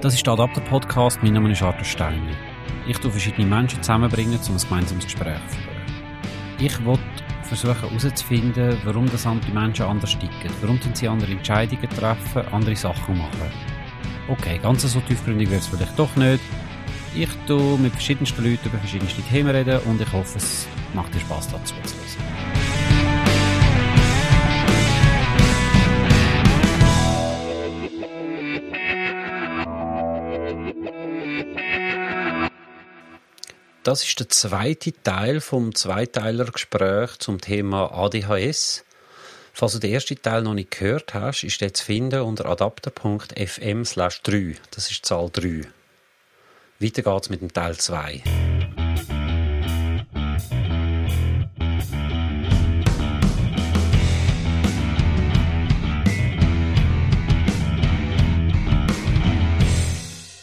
Das ist der Adapter Podcast. Mein Name ist Arthur Steiner. Ich tue verschiedene Menschen zusammenbringen, um ein gemeinsames Gespräch zu führen. Ich will versuchen herauszufinden, warum das andere Menschen anders ticken. Warum sie andere Entscheidungen treffen, andere Sachen machen. Okay, ganz so tiefgründig wird es vielleicht doch nicht. Ich tue mit verschiedensten Leuten über verschiedenste Themen reden und ich hoffe, es macht dir Spaß dazu zu Das ist der zweite Teil vom Zweiteiler-Gespräch zum Thema ADHS. Falls du den ersten Teil noch nicht gehört hast, ist der zu finden unter adapter.fm 3. Das ist Zahl 3. Weiter geht's mit dem Teil 2.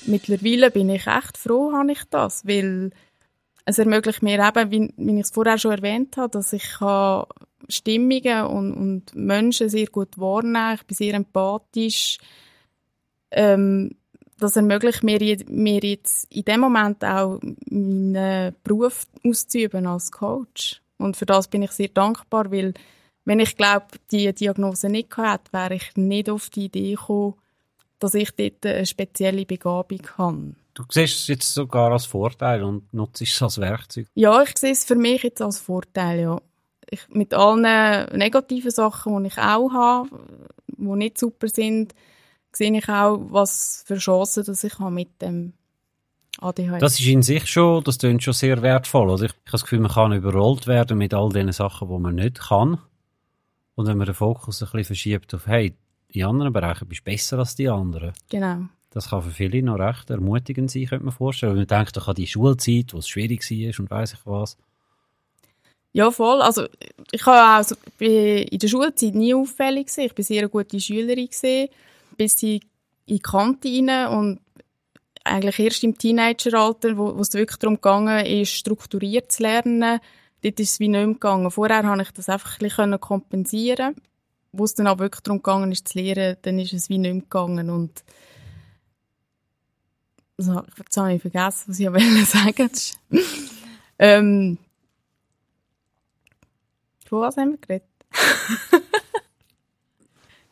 Mittlerweile bin ich echt froh, habe ich das, weil es ermöglicht mir eben, wie, wie ich es vorher schon erwähnt habe, dass ich Stimmungen und, und Menschen sehr gut wahrnehmen. Ich bin sehr empathisch. Ähm, das ermöglicht mir, mir jetzt in dem Moment auch meinen Beruf auszuüben als Coach. Und für das bin ich sehr dankbar, weil wenn ich glaube, die Diagnose nicht gehabt wäre ich nicht auf die Idee gekommen, dass ich dort eine spezielle Begabung habe. Du siehst es jetzt sogar als Vorteil und nutzt es als Werkzeug. Ja, ich sehe es für mich jetzt als Vorteil, ja. Ich, mit allen negativen Sachen, die ich auch habe, die nicht super sind, sehe ich auch, was für Chancen dass ich habe mit dem ADHS. Das ist in sich schon, das klingt schon sehr wertvoll. Oder? Ich, ich habe das Gefühl, man kann überrollt werden mit all den Sachen, die man nicht kann. Und wenn man den Fokus ein bisschen verschiebt auf, hey, in anderen Bereichen bist du besser als die anderen. Genau. Das kann für viele noch recht ermutigend sein, könnte man vorstellen. Wenn man denkt, doch an die Schulzeit, wo es schwierig war und weiss ich was. Ja, voll. Also, ich habe auch in der Schulzeit nie auffällig gesehen. Ich war sehr eine gute Schülerin gesehen, bis in die Kantine und eigentlich erst im Teenageralter, wo, es wirklich darum ging, ist, strukturiert zu lernen, dort ist es wie nicht gegangen. Vorher konnte ich das einfach ein bisschen kompensieren. Wo es dann auch wirklich darum ging, zu lernen, dann ist es wie nicht gegangen. Und also, jetzt habe ich vergessen, was ich wollte sagen. ähm, von was haben wir geredet?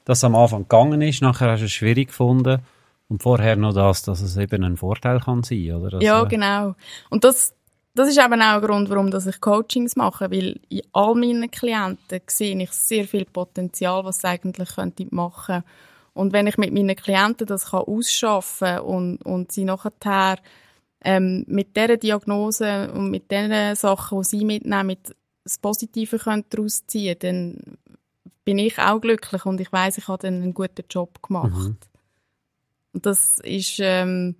dass es am Anfang gegangen ist, nachher hast du es schwierig gefunden und vorher noch das, dass es eben ein Vorteil kann sein, oder? Dass, ja, genau. Und das, das ist eben auch ein Grund, warum ich Coachings mache, weil in all meinen Klienten sehe ich sehr viel Potenzial, was sie eigentlich machen könnten und wenn ich mit meinen Klienten das kann ausschaffen und, und sie nachher ähm, mit dieser Diagnose und mit den Sachen, die sie mitnehmen, das Positive daraus ziehen dann bin ich auch glücklich und ich weiß, ich habe dann einen guten Job gemacht. Mhm. Und das ist ähm,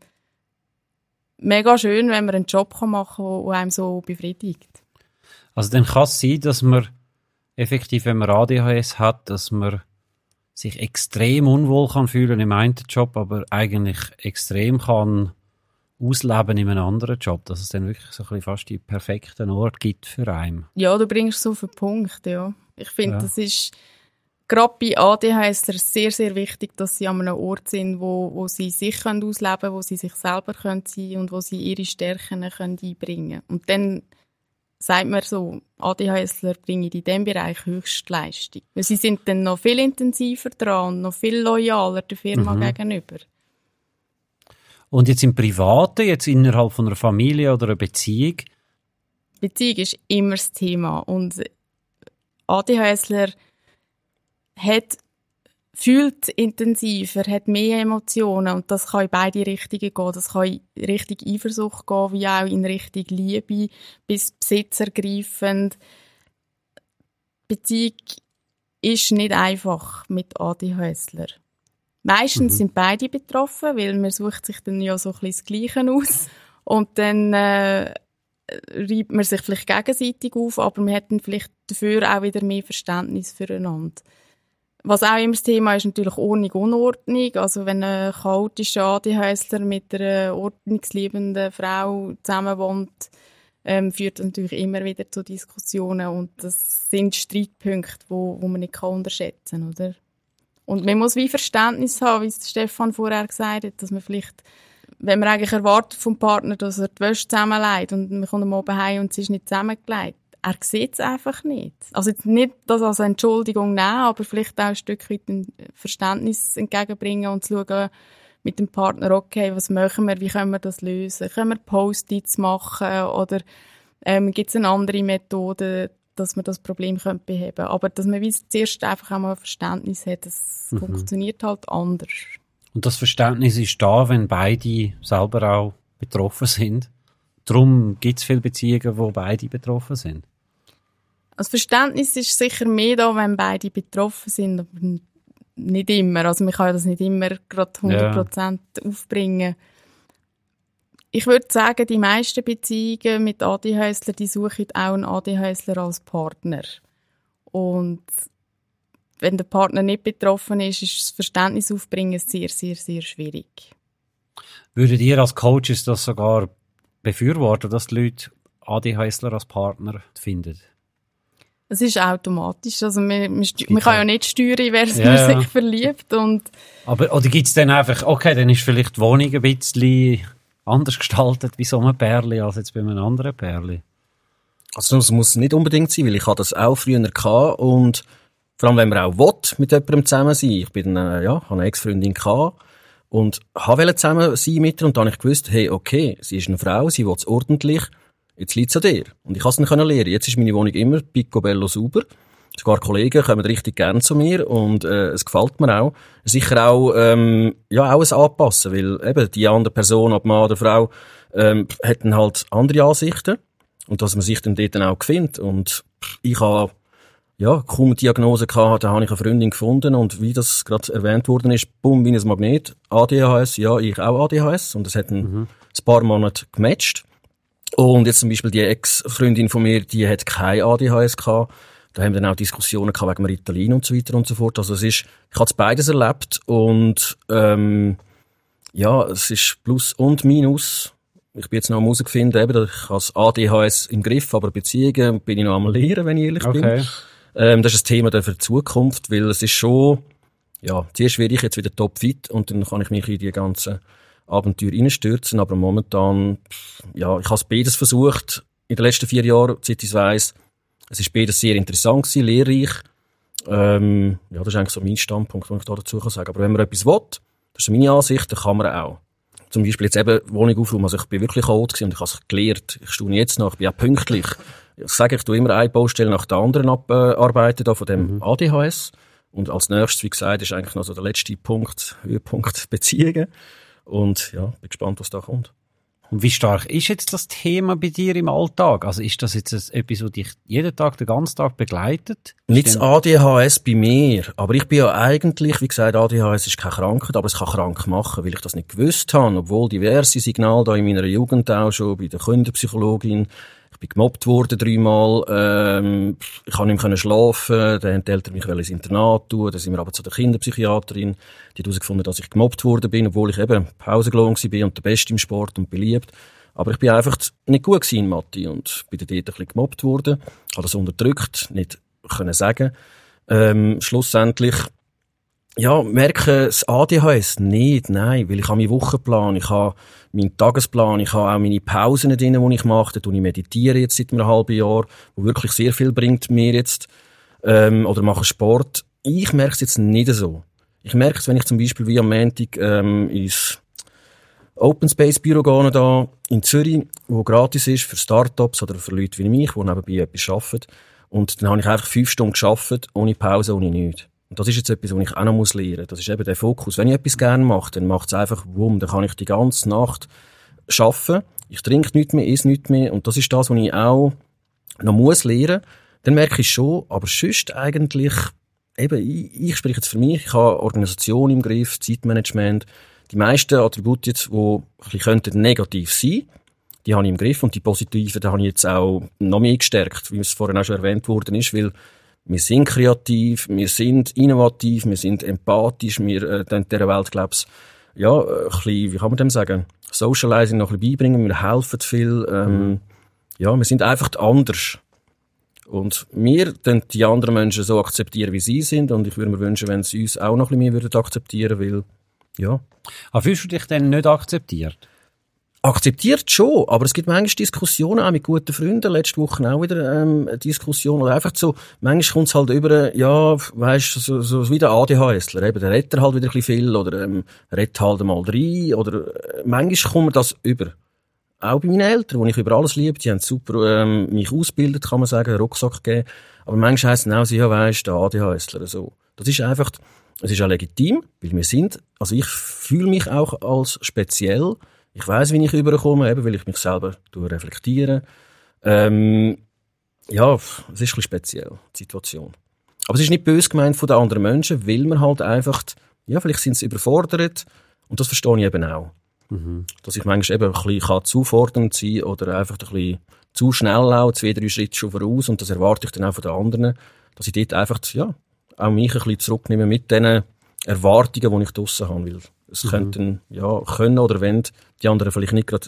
mega schön, wenn man einen Job machen kann, der einem so befriedigt. Also dann kann es sein, dass man effektiv, wenn man ADHS hat, dass man sich extrem unwohl kann fühlen im einen Job, aber eigentlich extrem kann ausleben in einem anderen Job, dass es dann wirklich so ein bisschen fast die perfekten Ort gibt für einen. Ja, du bringst so auf den Punkt, ja. Ich finde, ja. das ist gerade bei ADHS sehr, sehr wichtig, dass sie an einem Ort sind, wo, wo sie sich können ausleben können, wo sie sich selber können sein und wo sie ihre Stärken können einbringen können. Und dann sagt man so, ADHSler bringen in diesem Bereich Höchstleistung. Weil sie sind dann noch viel intensiver dran und noch viel loyaler der Firma mhm. gegenüber. Und jetzt im Privaten, jetzt innerhalb von einer Familie oder einer Beziehung? Beziehung ist immer das Thema. Und ADHSler hat fühlt intensiver, hat mehr Emotionen und das kann in beide Richtungen gehen. Das kann in Richtung Eifersucht gehen, wie auch in Richtung Liebe, bis besitzergreifend. Beziehung ist nicht einfach mit ADHSler. Meistens mhm. sind beide betroffen, weil man sucht sich dann ja so ein bisschen das Gleiche aus und dann äh, reibt man sich vielleicht gegenseitig auf, aber man hat dann vielleicht dafür auch wieder mehr Verständnis füreinander. Was auch immer das Thema ist, natürlich Ordnung, Unordnung. Also wenn ein chaotischer ADHSler mit einer ordnungsliebenden Frau zusammenwohnt, ähm, führt das natürlich immer wieder zu Diskussionen und das sind Streitpunkte, wo, wo man nicht kann unterschätzen oder? Und man muss wie Verständnis haben, wie es Stefan vorher gesagt hat, dass man vielleicht, wenn man eigentlich erwartet vom Partner, dass er die Wäsche zusammenlegt und man kommt am Abend heim und sie ist nicht zusammengelegt, er sieht es einfach nicht. Also nicht das als Entschuldigung nehmen, aber vielleicht auch ein Stück weit ein Verständnis entgegenbringen und zu schauen, mit dem Partner, okay, was machen wir, wie können wir das lösen? Können wir Post-its machen oder ähm, gibt es eine andere Methode, dass man das Problem könnte beheben Aber dass man wie zuerst einfach einmal Verständnis hat, das mhm. funktioniert halt anders. Und das Verständnis ist da, wenn beide selber auch betroffen sind. Darum gibt es viele Beziehungen, wo beide betroffen sind. Das Verständnis ist sicher mehr da, wenn beide betroffen sind, aber nicht immer. Also man kann das nicht immer gerade 100% ja. aufbringen. Ich würde sagen, die meisten Beziehungen mit ADHSler, die suchen auch einen ADHSler als Partner. Und wenn der Partner nicht betroffen ist, ist das Verständnis aufbringen sehr, sehr, sehr schwierig. Würdet ihr als Coaches das sogar befürworten, dass die Leute ADHSler als Partner finden? Es ist automatisch. Also man, man, man kann ja nicht steuern, wer ja, sich ja. verliebt. Und Aber, oder gibt es dann einfach, okay, dann ist vielleicht die Wohnung ein bisschen anders gestaltet wie so ein Pärli als jetzt bei einem anderen Pärli? Also es muss nicht unbedingt sein, weil ich hatte das auch früher gehabt und vor allem, wenn man auch will, mit jemandem zusammen sein. Ich bin, äh, ja, habe eine Ex-Freundin gehabt und wollte zusammen sein mit ihr und dann habe ich gewusst, hey, okay, sie ist eine Frau, sie will es ordentlich, Jetzt liegt es an dir. Und ich konnte es nicht lernen. Jetzt ist meine Wohnung immer picobello sauber. Sogar Kollegen kommen richtig gern zu mir und äh, es gefällt mir auch. Sicher auch, ähm, ja, auch ein Anpassen, weil eben die andere Person, ob Mann oder Frau, ähm, hätten halt andere Ansichten und dass man sich dann dort auch findet. Und ich habe ja, kaum eine Diagnose gehabt, da habe ich eine Freundin gefunden und wie das gerade erwähnt worden ist, bumm, wie ein Magnet, ADHS, ja, ich auch ADHS und es hat mhm. ein paar Monate gematcht. Und jetzt zum Beispiel die Ex-Freundin von mir, die hat kein ADHS gehabt. Da haben wir dann auch Diskussionen gehabt wegen Ritalin und so weiter und so fort. Also es ist, ich habe beides erlebt und ähm, ja, es ist Plus und Minus. Ich bin jetzt noch am herausgefunden, eben, ich habe das ADHS im Griff, aber Beziehungen bin ich noch am lernen, wenn ich ehrlich okay. bin. Ähm, das ist ein Thema für die Zukunft, weil es ist schon, ja, zuerst werde ich jetzt wieder topfit und dann kann ich mich in die ganzen Abenteuer reinstürzen, aber momentan, ja, ich habe beides versucht in den letzten vier Jahren, seit ich es weiss. Es ist beides sehr interessant gewesen, lehrreich. Ähm, ja, das ist eigentlich so mein Standpunkt, den ich da dazu kann sagen. Aber wenn man etwas will, das ist meine Ansicht, dann kann man auch. Zum Beispiel jetzt eben Wohnung aufräumen. Also ich bin wirklich chaot und ich habe es gelernt. Ich stehe jetzt noch, ich bin auch pünktlich. Ich sage, ich tue immer eine Baustelle nach der anderen abarbeiten, da von dem mhm. ADHS. Und als nächstes, wie gesagt, ist eigentlich noch so der letzte Punkt, Höhepunkt Beziehungen. Und ja, bin gespannt, was da kommt. Und wie stark ist jetzt das Thema bei dir im Alltag? Also ist das jetzt etwas, das dich jeden Tag, den ganzen Tag begleitet? Nicht das ADHS bei mir, aber ich bin ja eigentlich, wie gesagt, ADHS ist keine Krankheit, aber es kann krank machen, weil ich das nicht gewusst habe, obwohl diverse Signale da in meiner Jugend auch schon bei der Kinderpsychologin bin gemobbt worden dreimal, ähm, ich konnte nicht mehr schlafen, dann haben die Eltern mich ins Internat tun, dann sind wir aber zu der Kinderpsychiaterin, die hat herausgefunden, dass ich gemobbt worden bin, obwohl ich eben Pausengelohn war und der Beste im Sport und beliebt. Aber ich bin einfach nicht gut gewesen Mathe und bin dort ein bisschen gemobbt worden, habe das unterdrückt, nicht können sagen. Ähm, schlussendlich ja, merke das ADHS nicht, nein, weil ich habe meinen Wochenplan, ich habe meinen Tagesplan, ich habe auch meine Pausen drin, die ich mache, da ich meditiere jetzt seit einem halben Jahr, wo wirklich sehr viel bringt mir jetzt, ähm, oder mache Sport. Ich merke es jetzt nicht so. Ich merke es, wenn ich zum Beispiel wie am Montag ähm, ins Open Space Büro gehe, da in Zürich, wo gratis ist für Startups oder für Leute wie mich, die nebenbei etwas arbeiten. Und dann habe ich einfach fünf Stunden geschafft, ohne Pause, ohne nichts. Und das ist jetzt etwas, was ich auch noch muss lernen muss. Das ist eben der Fokus. Wenn ich etwas gerne mache, dann macht es einfach wumm. Dann kann ich die ganze Nacht arbeiten. Ich trinke nichts mehr, esse nichts mehr. Und das ist das, was ich auch noch muss lernen. Dann merke ich schon, aber sonst eigentlich, eben, ich, ich spreche jetzt für mich, ich habe Organisation im Griff, Zeitmanagement. Die meisten Attribute jetzt, die ein bisschen negativ sein die habe ich im Griff und die positiven, die habe ich jetzt auch noch mehr gestärkt, wie es vorhin auch schon erwähnt worden ist, weil wir sind kreativ, wir sind innovativ, wir sind empathisch, wir äh, dieser Welt, glaube ich, ja, ein bisschen, wie kann man dem sagen, Socializing noch ein bisschen beibringen, wir helfen viel, ähm, ja, wir sind einfach anders. Und wir dann die anderen Menschen so akzeptieren, wie sie sind. Und ich würde mir wünschen, wenn sie uns auch noch ein bisschen mehr würden akzeptieren, weil, ja. Aber fühlst du dich denn nicht akzeptiert? Akzeptiert schon, aber es gibt manchmal Diskussionen auch mit guten Freunden. Letzte Woche auch wieder ähm, eine Diskussion. Oder einfach so, manchmal kommt es halt über, ja, weißt du, so, so wie der ADHSler. Eben, der redet halt wieder ein bisschen viel oder ähm, redet halt mal rein. Oder äh, manchmal kommt das über. Auch bei meinen Eltern, die ich über alles liebe, die haben super ähm, mich ausgebildet, kann man sagen, einen Rucksack gegeben. Aber manchmal heisst es auch, ja, weisst, der ADHSler, so. Das ist einfach, es ist auch legitim, weil wir sind, also ich fühle mich auch als speziell. Ich weiß, wie ich überkomme, eben, weil ich mich selber reflektiere. Ähm, ja, es ist ein bisschen speziell, die Situation. Aber es ist nicht böse gemeint von den anderen Menschen, weil man halt einfach, ja, vielleicht sind sie überfordert. Und das verstehe ich eben auch. Mhm. Dass ich manchmal eben ein bisschen zufordernd sein kann oder einfach ein bisschen zu schnell auch, zwei, drei Schritte schon voraus. Und das erwarte ich dann auch von den anderen, dass ich dort einfach, ja, auch mich ein bisschen zurücknehme mit den Erwartungen, die ich draussen habe. Weil es mhm. könnten, ja, können oder wenn die anderen vielleicht nicht gerade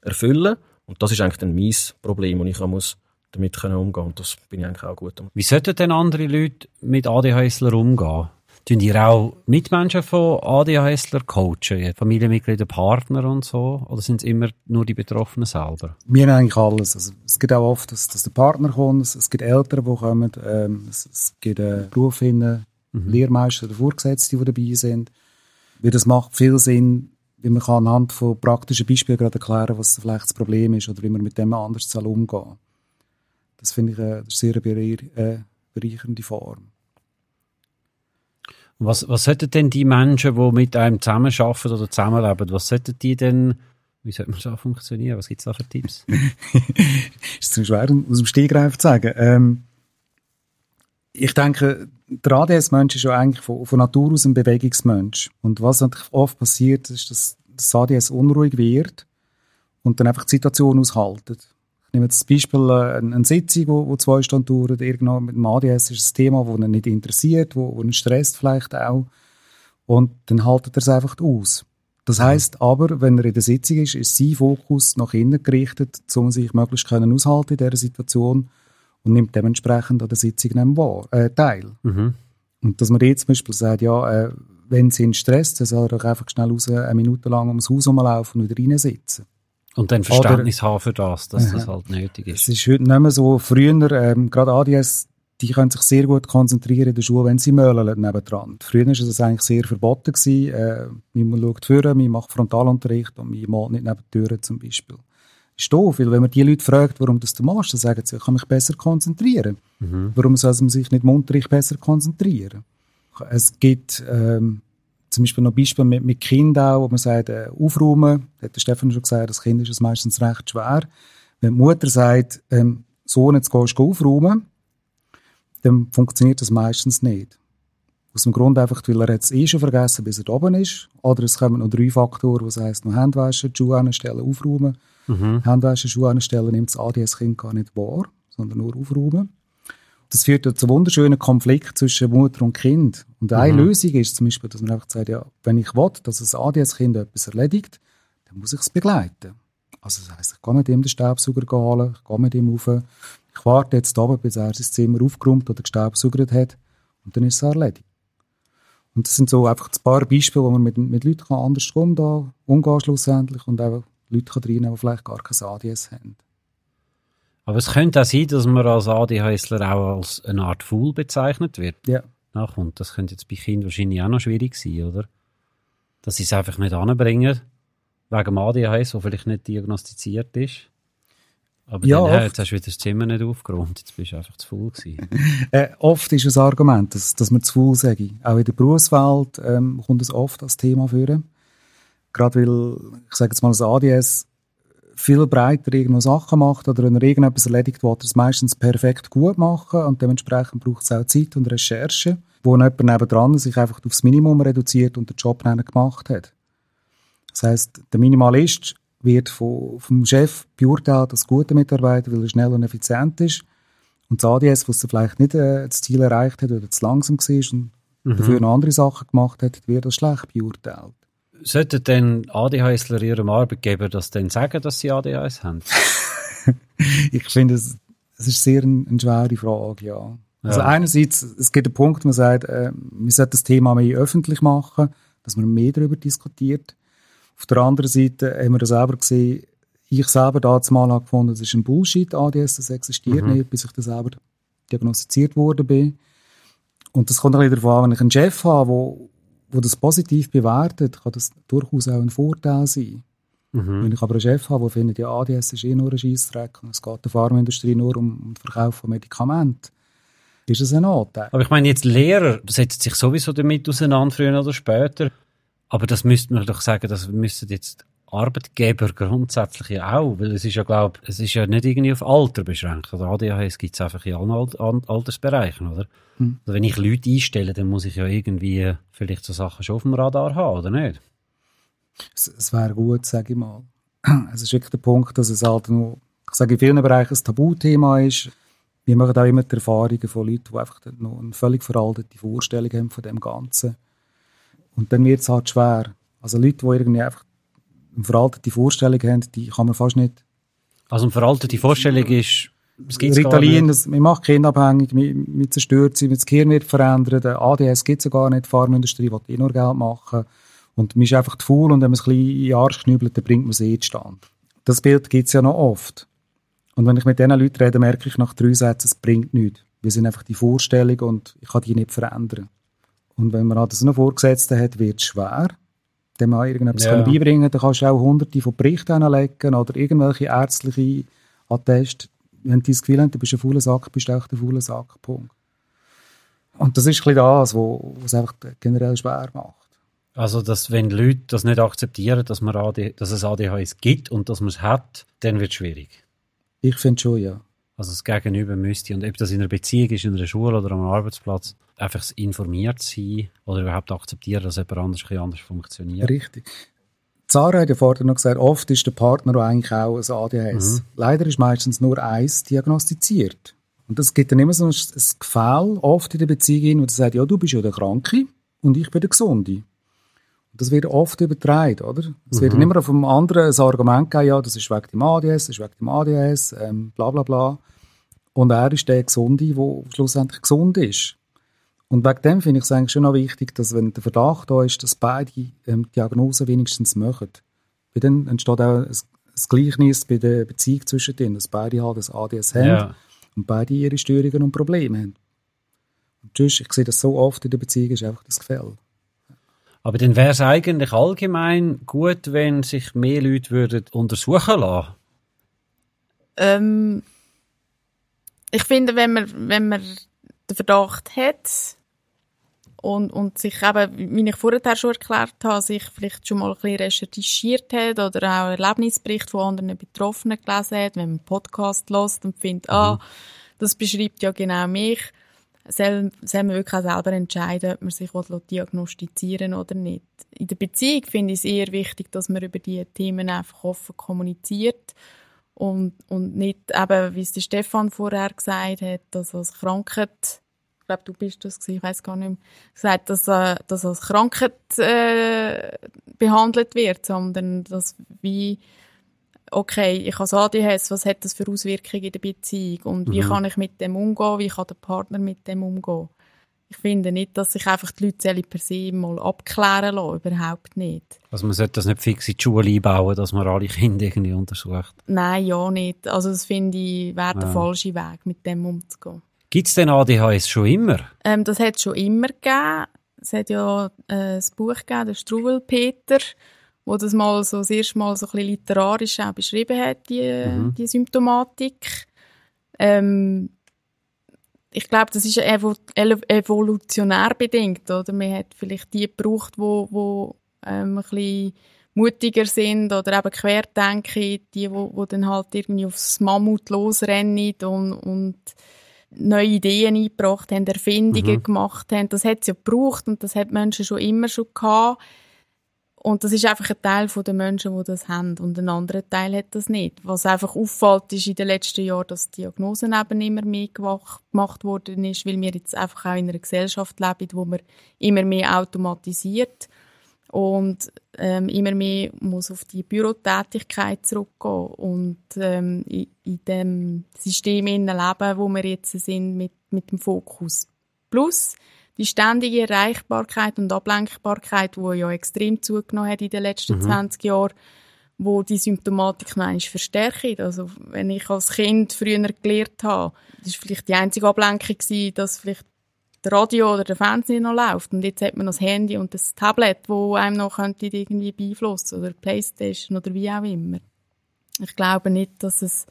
erfüllen. Und das ist eigentlich dann mein Problem, und ich muss damit umgehen können. Und das bin ich eigentlich auch gut. Wie sollten denn andere Leute mit ADHSler umgehen? Tun ihr auch Mitmenschen von ADHSler coachen, Familienmitglieder, Partner und so? Oder sind es immer nur die Betroffenen selber? Wir haben eigentlich alles. Also, es gibt auch oft, dass, dass der Partner kommt, es gibt Eltern, die kommen, ähm, es, es gibt äh, Berufinnen, mhm. Lehrmeister oder Vorgesetzte, die dabei sind. Weil das macht viel Sinn, wie man kann anhand von praktischen Beispielen gerade erklären, was vielleicht das Problem ist oder wie man mit dem anders umgehen soll. Das finde ich eine sehr äh, bereichernde Form. Was, was sollten denn die Menschen, die mit einem zusammenarbeiten oder zusammenleben, was sollten die denn, wie sollte man so funktionieren? Was gibt es da für Tipps? ist zu schwer, aus dem Stegreif zu sagen. Ähm, ich denke, der ADS-Mensch ist ja eigentlich von, von, Natur aus ein Bewegungsmensch. Und was natürlich oft passiert, ist, dass das ADS unruhig wird und dann einfach die Situation aushaltet nehme jetzt das Beispiel äh, eine, eine Sitzung, wo zwei Stunden dauert, irgendwo mit dem ADS ist ein Thema, das ihn nicht interessiert, wo, wo ihn stresst vielleicht auch. Und dann haltet er es einfach aus. Das heißt aber, wenn er in der Sitzung ist, ist sein Fokus nach innen gerichtet, um sich möglichst können aushalten in dieser Situation und nimmt dementsprechend an der Sitzung wahr, äh, teil. Mhm. Und dass man jetzt zum Beispiel sagt, ja, äh, wenn sie ihn stresst, dann soll er doch einfach schnell raus, eine Minute lang ums Haus rumlaufen und wieder reinsitzen. Und dann Verständnis Oder, haben für das, dass das halt nötig ist. Es ist heute nicht mehr so. Früher, ähm, gerade ADS, die können sich sehr gut konzentrieren in der Schule, wenn sie möhlen nebendran. Früher war es eigentlich sehr verboten. Gewesen. Äh, man schaut vorne, man macht Frontalunterricht und man malt nicht neben Türen zum Beispiel. Ist doof, weil wenn man die Leute fragt, warum das du machst, dann sagen sie, ich kann mich besser konzentrieren. Mhm. Warum soll man sich nicht im Unterricht besser konzentrieren? Es gibt ähm, zum Beispiel noch Beispiele mit, mit Kindern wo man sagt, äh, aufräumen, hat der Stefan schon gesagt, das Kind ist es meistens recht schwer. Wenn die Mutter sagt, ähm, Sohn, jetzt gehst du aufräumen, dann funktioniert das meistens nicht. Aus dem Grund einfach, weil er jetzt eh schon vergessen, bis er oben ist. Oder es kommen noch drei Faktoren, was heisst, noch Hände waschen, die Schuhe anstellen, aufräumen. Mhm. Hände waschen, Schuhe anstellen, nimmt das ADS-Kind gar nicht wahr, sondern nur aufräumen. Das führt ja zu wunderschönen Konflikt zwischen Mutter und Kind. Und eine mhm. Lösung ist zum Beispiel, dass man einfach sagt, ja, wenn ich will, dass ein ADS-Kind etwas erledigt, dann muss ich es begleiten. Also das heisst, ich gehe mit ihm den Staubsauger holen, ich gehe mit ihm rauf, ich warte jetzt oben, bis er sein Zimmer aufgeräumt oder gestaubsaugert hat und dann ist es erledigt. Und das sind so einfach ein paar Beispiele, wo man mit, mit Leuten anders umgehen, umgehen schlussendlich und auch Leute kann reinnehmen, die vielleicht gar kein ADS haben. Aber es könnte auch sein, dass man als ADHSler auch als eine Art Fool bezeichnet wird. Ja. Nachkommt. Das könnte jetzt bei Kindern wahrscheinlich auch noch schwierig sein, oder? Dass sie es einfach nicht anbringen, wegen dem ADHS, der vielleicht nicht diagnostiziert ist. Aber ja, dann, jetzt hast du wieder das Zimmer nicht aufgeräumt, jetzt bist du einfach zu faul gewesen. äh, oft ist es ein Argument, dass, dass man zu faul sage. Auch in der Berufswelt ähm, kommt es oft als Thema vor. Gerade weil, ich sage jetzt mal, das ADS viel breiter irgendwo Sachen macht oder wenn er irgendetwas erledigt, will er es meistens perfekt gut machen und dementsprechend braucht es auch Zeit und Recherche, wo jemand nebendran sich einfach aufs Minimum reduziert und den Job dann gemacht hat. Das heißt, der Minimalist wird vom, vom Chef beurteilt als guter Mitarbeiter, weil er schnell und effizient ist. Und das ADS, was er vielleicht nicht äh, das Ziel erreicht hat oder zu langsam war und mhm. dafür noch andere Sachen gemacht hat, wird als schlecht beurteilt. Sollten denn ADHSler ihrem Arbeitgeber das denn sagen, dass sie ADHS haben? ich finde, es, es ist sehr eine, eine schwere Frage, ja. Also einerseits, es gibt einen Punkt, man sagt, äh, wir sollten das Thema mehr öffentlich machen, dass man mehr darüber diskutiert. Auf der anderen Seite haben wir das selber gesehen, ich selber damals mal gefunden, das ist ein Bullshit, ADS, das existiert Mhm. nicht, bis ich das selber diagnostiziert worden bin. Und das kommt ein bisschen darauf an, wenn ich einen Chef habe, wo, wo das positiv bewertet, kann das durchaus auch ein Vorteil sein. Mhm. Wenn ich aber einen Chef habe, der findet, ja, ADS ist eh nur ein Scheissdreck und es geht der Pharmaindustrie nur um, um den Verkauf von Medikamenten, ist das ein Nachteil. Aber ich meine, jetzt Lehrer setzen sich sowieso damit auseinander, früher oder später. Aber das müsste man doch sagen, das müssten jetzt Arbeitgeber grundsätzlich ja auch, weil es ist ja, glaube es ist ja nicht irgendwie auf Alter beschränkt. Oder ADHS gibt es einfach in allen Al Al Altersbereichen, oder? Hm. Also wenn ich Leute einstelle, dann muss ich ja irgendwie vielleicht so Sachen schon auf dem Radar haben, oder nicht? Es, es wäre gut, sage ich mal. Es ist wirklich der Punkt, dass es halt nur, ich sage in vielen Bereichen ein Tabuthema ist. Wir machen auch immer die Erfahrungen von Leuten, die einfach noch eine völlig veraltete Vorstellung haben von dem Ganzen. Und dann wird es halt schwer. Also Leute, die irgendwie einfach veraltete Vorstellung haben, die kann man fast nicht Also eine veraltete Vorstellung ist, es gibt Ritalin, das, man macht Kinder abhängig, man, man zerstört sie, das Gehirn wird verändert, der ADS gibt es ja gar nicht, die Pharmaindustrie will eh nur Geld machen und man ist einfach zu faul und wenn man es ein bisschen in den Arsch knübelt, dann bringt man es eh zustande. Das Bild gibt es ja noch oft. Und wenn ich mit diesen Leuten rede, merke ich nach drei Sätzen, es bringt nichts. Wir sind einfach die Vorstellung und ich kann die nicht verändern. Und wenn man so einen Vorgesetzten hat, wird es schwer, dem mal irgendetwas Ja. können beibringen dann kannst du auch hunderte von Berichten hinlegen oder irgendwelche ärztliche Atteste. Wenn die das Gefühl haben, du bist ein fauler Sack, bist du echt ein fauler Sack. Punkt. Und das ist ein bisschen das, was es einfach generell schwer macht. Also, dass wenn Leute das nicht akzeptieren, dass, man AD, dass es ADHS gibt und dass man es hat, dann wird es schwierig. Ich finde schon, ja. Also das Gegenüber müsste, und ob das in einer Beziehung ist, in einer Schule oder am Arbeitsplatz, einfach informiert sein oder überhaupt akzeptieren, dass jemand anders ein anders funktioniert. Richtig. Zara hat ja vorher noch gesagt, oft ist der Partner auch eigentlich auch ein ADHS. Leider ist meistens nur eins diagnostiziert. Und das gibt dann immer so ein, ein Gefühl, oft in der Beziehung, wo du sagst, ja, du bist ja der Kranke und ich bin der Gesunde. Und das wird oft übertragen, oder? Es wird dann immer auf einem anderen ein Argument geben, ja, das ist wegen dem ADS, das ist wegen dem ADS, ähm, bla bla bla. Und er ist der Gesunde, der schlussendlich gesund ist. Und wegen dem finde ich es eigentlich schon noch wichtig, dass wenn der Verdacht da ist, dass beide ähm, Diagnosen wenigstens machen. Weil dann entsteht auch ein, ein Gleichnis bei der Beziehung zwischen denen, dass beide halt das ADS haben Ja. und beide ihre Störungen und Probleme haben. Und sonst, ich sehe das so oft in der Beziehung, ist einfach das Gefälle. Aber dann wäre es eigentlich allgemein gut, wenn sich mehr Leute würden untersuchen lassen. Ähm, ich finde, wenn man, wenn man den Verdacht hat und, und sich eben, wie ich vorher schon erklärt habe, sich vielleicht schon mal ein bisschen recherchiert hat oder auch Erlebnisbericht von anderen Betroffenen gelesen hat, wenn man einen Podcast hört und findet, ah, das beschreibt ja genau mich, soll, soll man wirklich auch selber entscheiden, ob man sich will diagnostizieren oder nicht. In der Beziehung finde ich es eher wichtig, dass man über diese Themen einfach offen kommuniziert und, und nicht eben, wie es der Stefan vorher gesagt hat, dass als Krankheit, ich glaube, du bist das gewesen, ich weiß gar nicht mehr, gesagt, dass, äh, dass als Krankheit äh, behandelt wird, sondern dass wie okay, ich habe ADHS, was hat das für Auswirkungen in der Beziehung und wie kann ich mit dem umgehen, wie kann der Partner mit dem umgehen. Ich finde nicht, dass sich einfach die Leute per se mal abklären lassen, überhaupt nicht. Also man sollte das nicht fix in die Schule einbauen, dass man alle Kinder irgendwie untersucht. Nein, ja nicht. Also das finde ich, wäre der Ja. falsche Weg, mit dem umzugehen. Gibt es denn ADHS schon immer? Ähm, das hat es schon immer gegeben. Es hat ja äh, ein Buch gegeben, der Struwel Peter, wo das mal so das erste Mal so ein bisschen literarisch auch beschrieben hat, die, die Symptomatik. Ähm, ich glaube, das ist evo evolutionär bedingt, oder? Man hat vielleicht die gebraucht, wo, wo ähm, ein bisschen mutiger sind oder eben querdenken, die, wo, wo dann halt irgendwie aufs Mammut losrennen und, und neue Ideen eingebracht haben, Erfindungen gemacht haben. Das hat es ja gebraucht und das hat Menschen schon immer schon gehabt. Und das ist einfach ein Teil der Menschen, die das haben. Und ein anderer Teil hat das nicht. Was einfach auffällt, ist in den letzten Jahren, dass die Diagnosen eben immer mehr gemacht worden ist, weil wir jetzt einfach auch in einer Gesellschaft leben, wo man immer mehr automatisiert. Und ähm, immer mehr muss auf die Bürotätigkeit zurückgehen und ähm, in, in dem System leben, wo wir jetzt sind mit, mit dem Fokus. Plus die ständige Erreichbarkeit und Ablenkbarkeit, die ja extrem zugenommen hat in den letzten mhm. 20 Jahren, wo die Symptomatik manchmal verstärkt. Also, wenn ich als Kind früher gelernt habe, das war vielleicht die einzige Ablenkung gewesen, dass vielleicht der Radio oder der Fernseher noch läuft. Und jetzt hat man das Handy und das Tablet, wo einem noch könnte irgendwie beeinflussen oder Playstation oder wie auch immer. Ich glaube nicht, dass es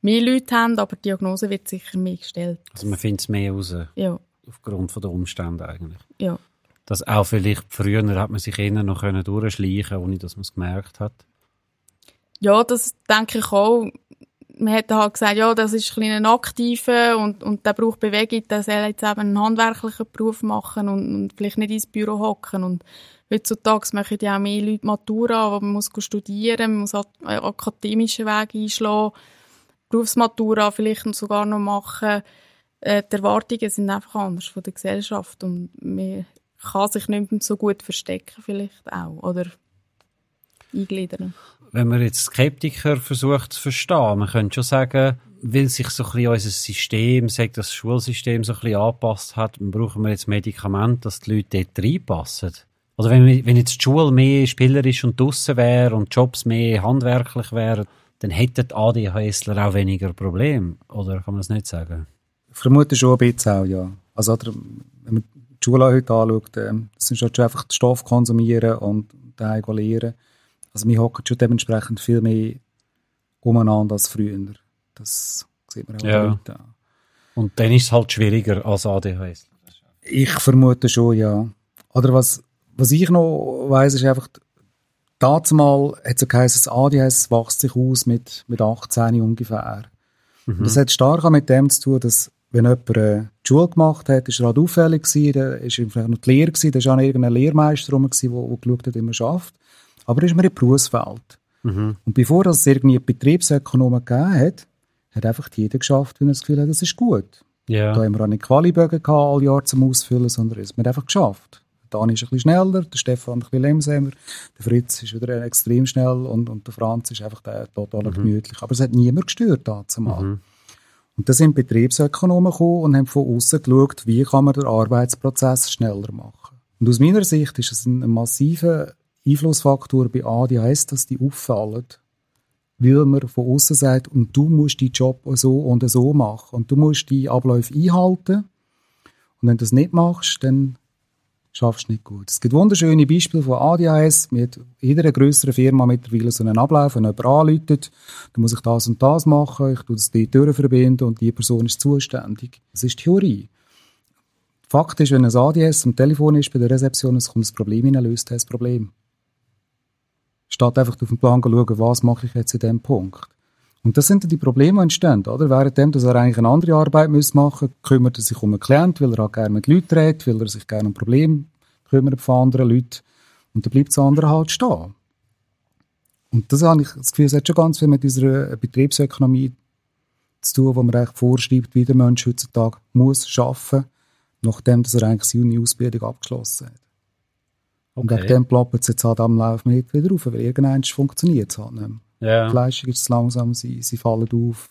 mehr Leute haben, aber die Diagnose wird sicher mehr gestellt. Also man findet es mehr raus? Ja. Aufgrund der Umstände eigentlich? Ja. Dass auch vielleicht früher hat man sich eher noch durchschleichen ohne dass man es gemerkt hat? Ja, das denke ich auch. Man hätte halt gesagt, ja, das ist ein, ein Aktiver und, und der braucht Bewegung, der soll jetzt eben einen handwerklichen Beruf machen und, und vielleicht nicht ins Büro hocken. Und heutzutage machen ja auch mehr Leute Matura, aber man muss studieren, man muss einen akademischen Weg einschlagen, Berufsmatura vielleicht sogar noch machen. Äh, die Erwartungen sind einfach anders von der Gesellschaft und man kann sich nicht mehr so gut verstecken vielleicht auch oder eingliedern wenn man jetzt Skeptiker versucht zu verstehen, man könnte schon sagen, weil sich so ein bisschen unser System, sagt das Schulsystem so ein bisschen angepasst hat, brauchen wir jetzt Medikamente, dass die Leute dort reinpassen. Oder wenn, wenn jetzt die Schule mehr spielerisch und draussen wäre und Jobs mehr handwerklich wären, dann hätten die ADHSler auch weniger Probleme. Oder kann man das nicht sagen? Ich vermute schon ein bisschen auch, ja. Also, wenn man die Schule heute anschaut, äh, das sind schon einfach Stoff konsumieren und den lernen. Also wir hocken schon dementsprechend viel mehr umeinander als früher. Das sieht man auch ja. heute. Und dann ist es halt schwieriger als ADHS. Ich vermute schon, ja. Oder was, was ich noch weiss, ist einfach, dazu mal hat es ja geheißen, das ADHS wächst sich aus mit, mit 18 ungefähr. Mhm. Das hat stark mit dem zu tun, dass wenn jemand äh, die Schule gemacht hat, ist er halt auffällig gewesen, da ist vielleicht noch die Lehre gewesen, da war auch irgendein Lehrmeister rum, der, der geschaut hat, wie man schafft. Aber ist mir im Berufsfeld. Mhm. Und bevor es irgendwie Betriebsökonomen gegeben hat, hat einfach jeder geschafft, wenn er das Gefühl hat, das ist gut. Yeah. Da haben wir auch nicht Qualibögen gehabt, alle Jahre zum Ausfüllen, sondern es hat einfach geschafft. Dani ist ein bisschen schneller, der Stefan ein bisschen langsamer, der Fritz ist wieder extrem schnell und, und der Franz ist einfach der, total mhm. gemütlich. Aber es hat niemand gestört dazu mal. Mhm. Und da sind Betriebsökonomen gekommen und haben von außen geschaut, wie kann man den Arbeitsprozess schneller machen. Und aus meiner Sicht ist es ein massiver Einflussfaktor bei ADHS, dass die auffallen, weil man von außen sagt, und du musst deinen Job so und so machen und du musst die Abläufe einhalten. Und wenn du das nicht machst, dann schaffst du nicht gut. Es gibt wunderschöne Beispiele von ADHS. Mit jeder größeren Firma mittlerweile so einen Ablauf, wenn jemand anläutet, dann muss ich das und das machen, ich tue das die Türen verbinden und die Person ist zuständig. Das ist Theorie. Fakt ist, wenn ein ADS am Telefon ist bei der Rezeption, es kommt ein Problem hinein, löst das Problem statt einfach auf den Plan zu schauen, was mache ich jetzt in diesem Punkt. Und das sind dann die Probleme, die entstehen, oder? Währenddem, dass er eigentlich eine andere Arbeit machen müsste, kümmert er sich um einen Klient, weil er auch gerne mit Leuten redet, weil er sich gerne um Probleme kümmert von anderen Leuten. Und dann bleibt das andere halt stehen. Und das habe ich das Gefühl, es hat schon ganz viel mit unserer Betriebsökonomie zu tun, wo man eigentlich vorschreibt, wie der Mensch heutzutage muss arbeiten, nachdem dass er eigentlich seine Ausbildung abgeschlossen hat. Und wegen dem ploppen sie jetzt halt am Lauf nicht wieder auf, weil irgendwann funktioniert es halt nicht mehr. Yeah. Fleischig ist es langsam, sie, sie fallen auf.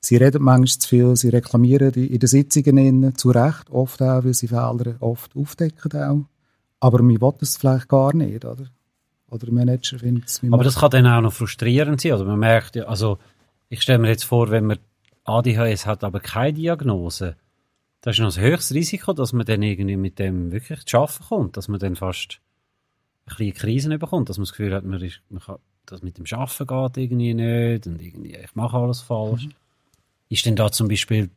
Sie reden manchmal zu viel, sie reklamieren in den Sitzungen innen, zu Recht, oft auch, weil sie Fehler oft aufdecken auch. Aber man will das vielleicht gar nicht, oder? Oder der Manager findet es... Aber das kann dann auch noch frustrierend sein, oder? Man merkt ja, also, ich stelle mir jetzt vor, wenn man ADHS hat, aber keine Diagnose, das ist noch das höchste Risiko, dass man dann irgendwie mit dem wirklich zu arbeiten kommt, dass man dann fast ein bisschen Krisen bekommt, dass man das Gefühl hat, man, ist, man kann, das mit dem Arbeiten geht irgendwie nicht und irgendwie, ich mache alles falsch. Mhm. Ist denn da zum Beispiel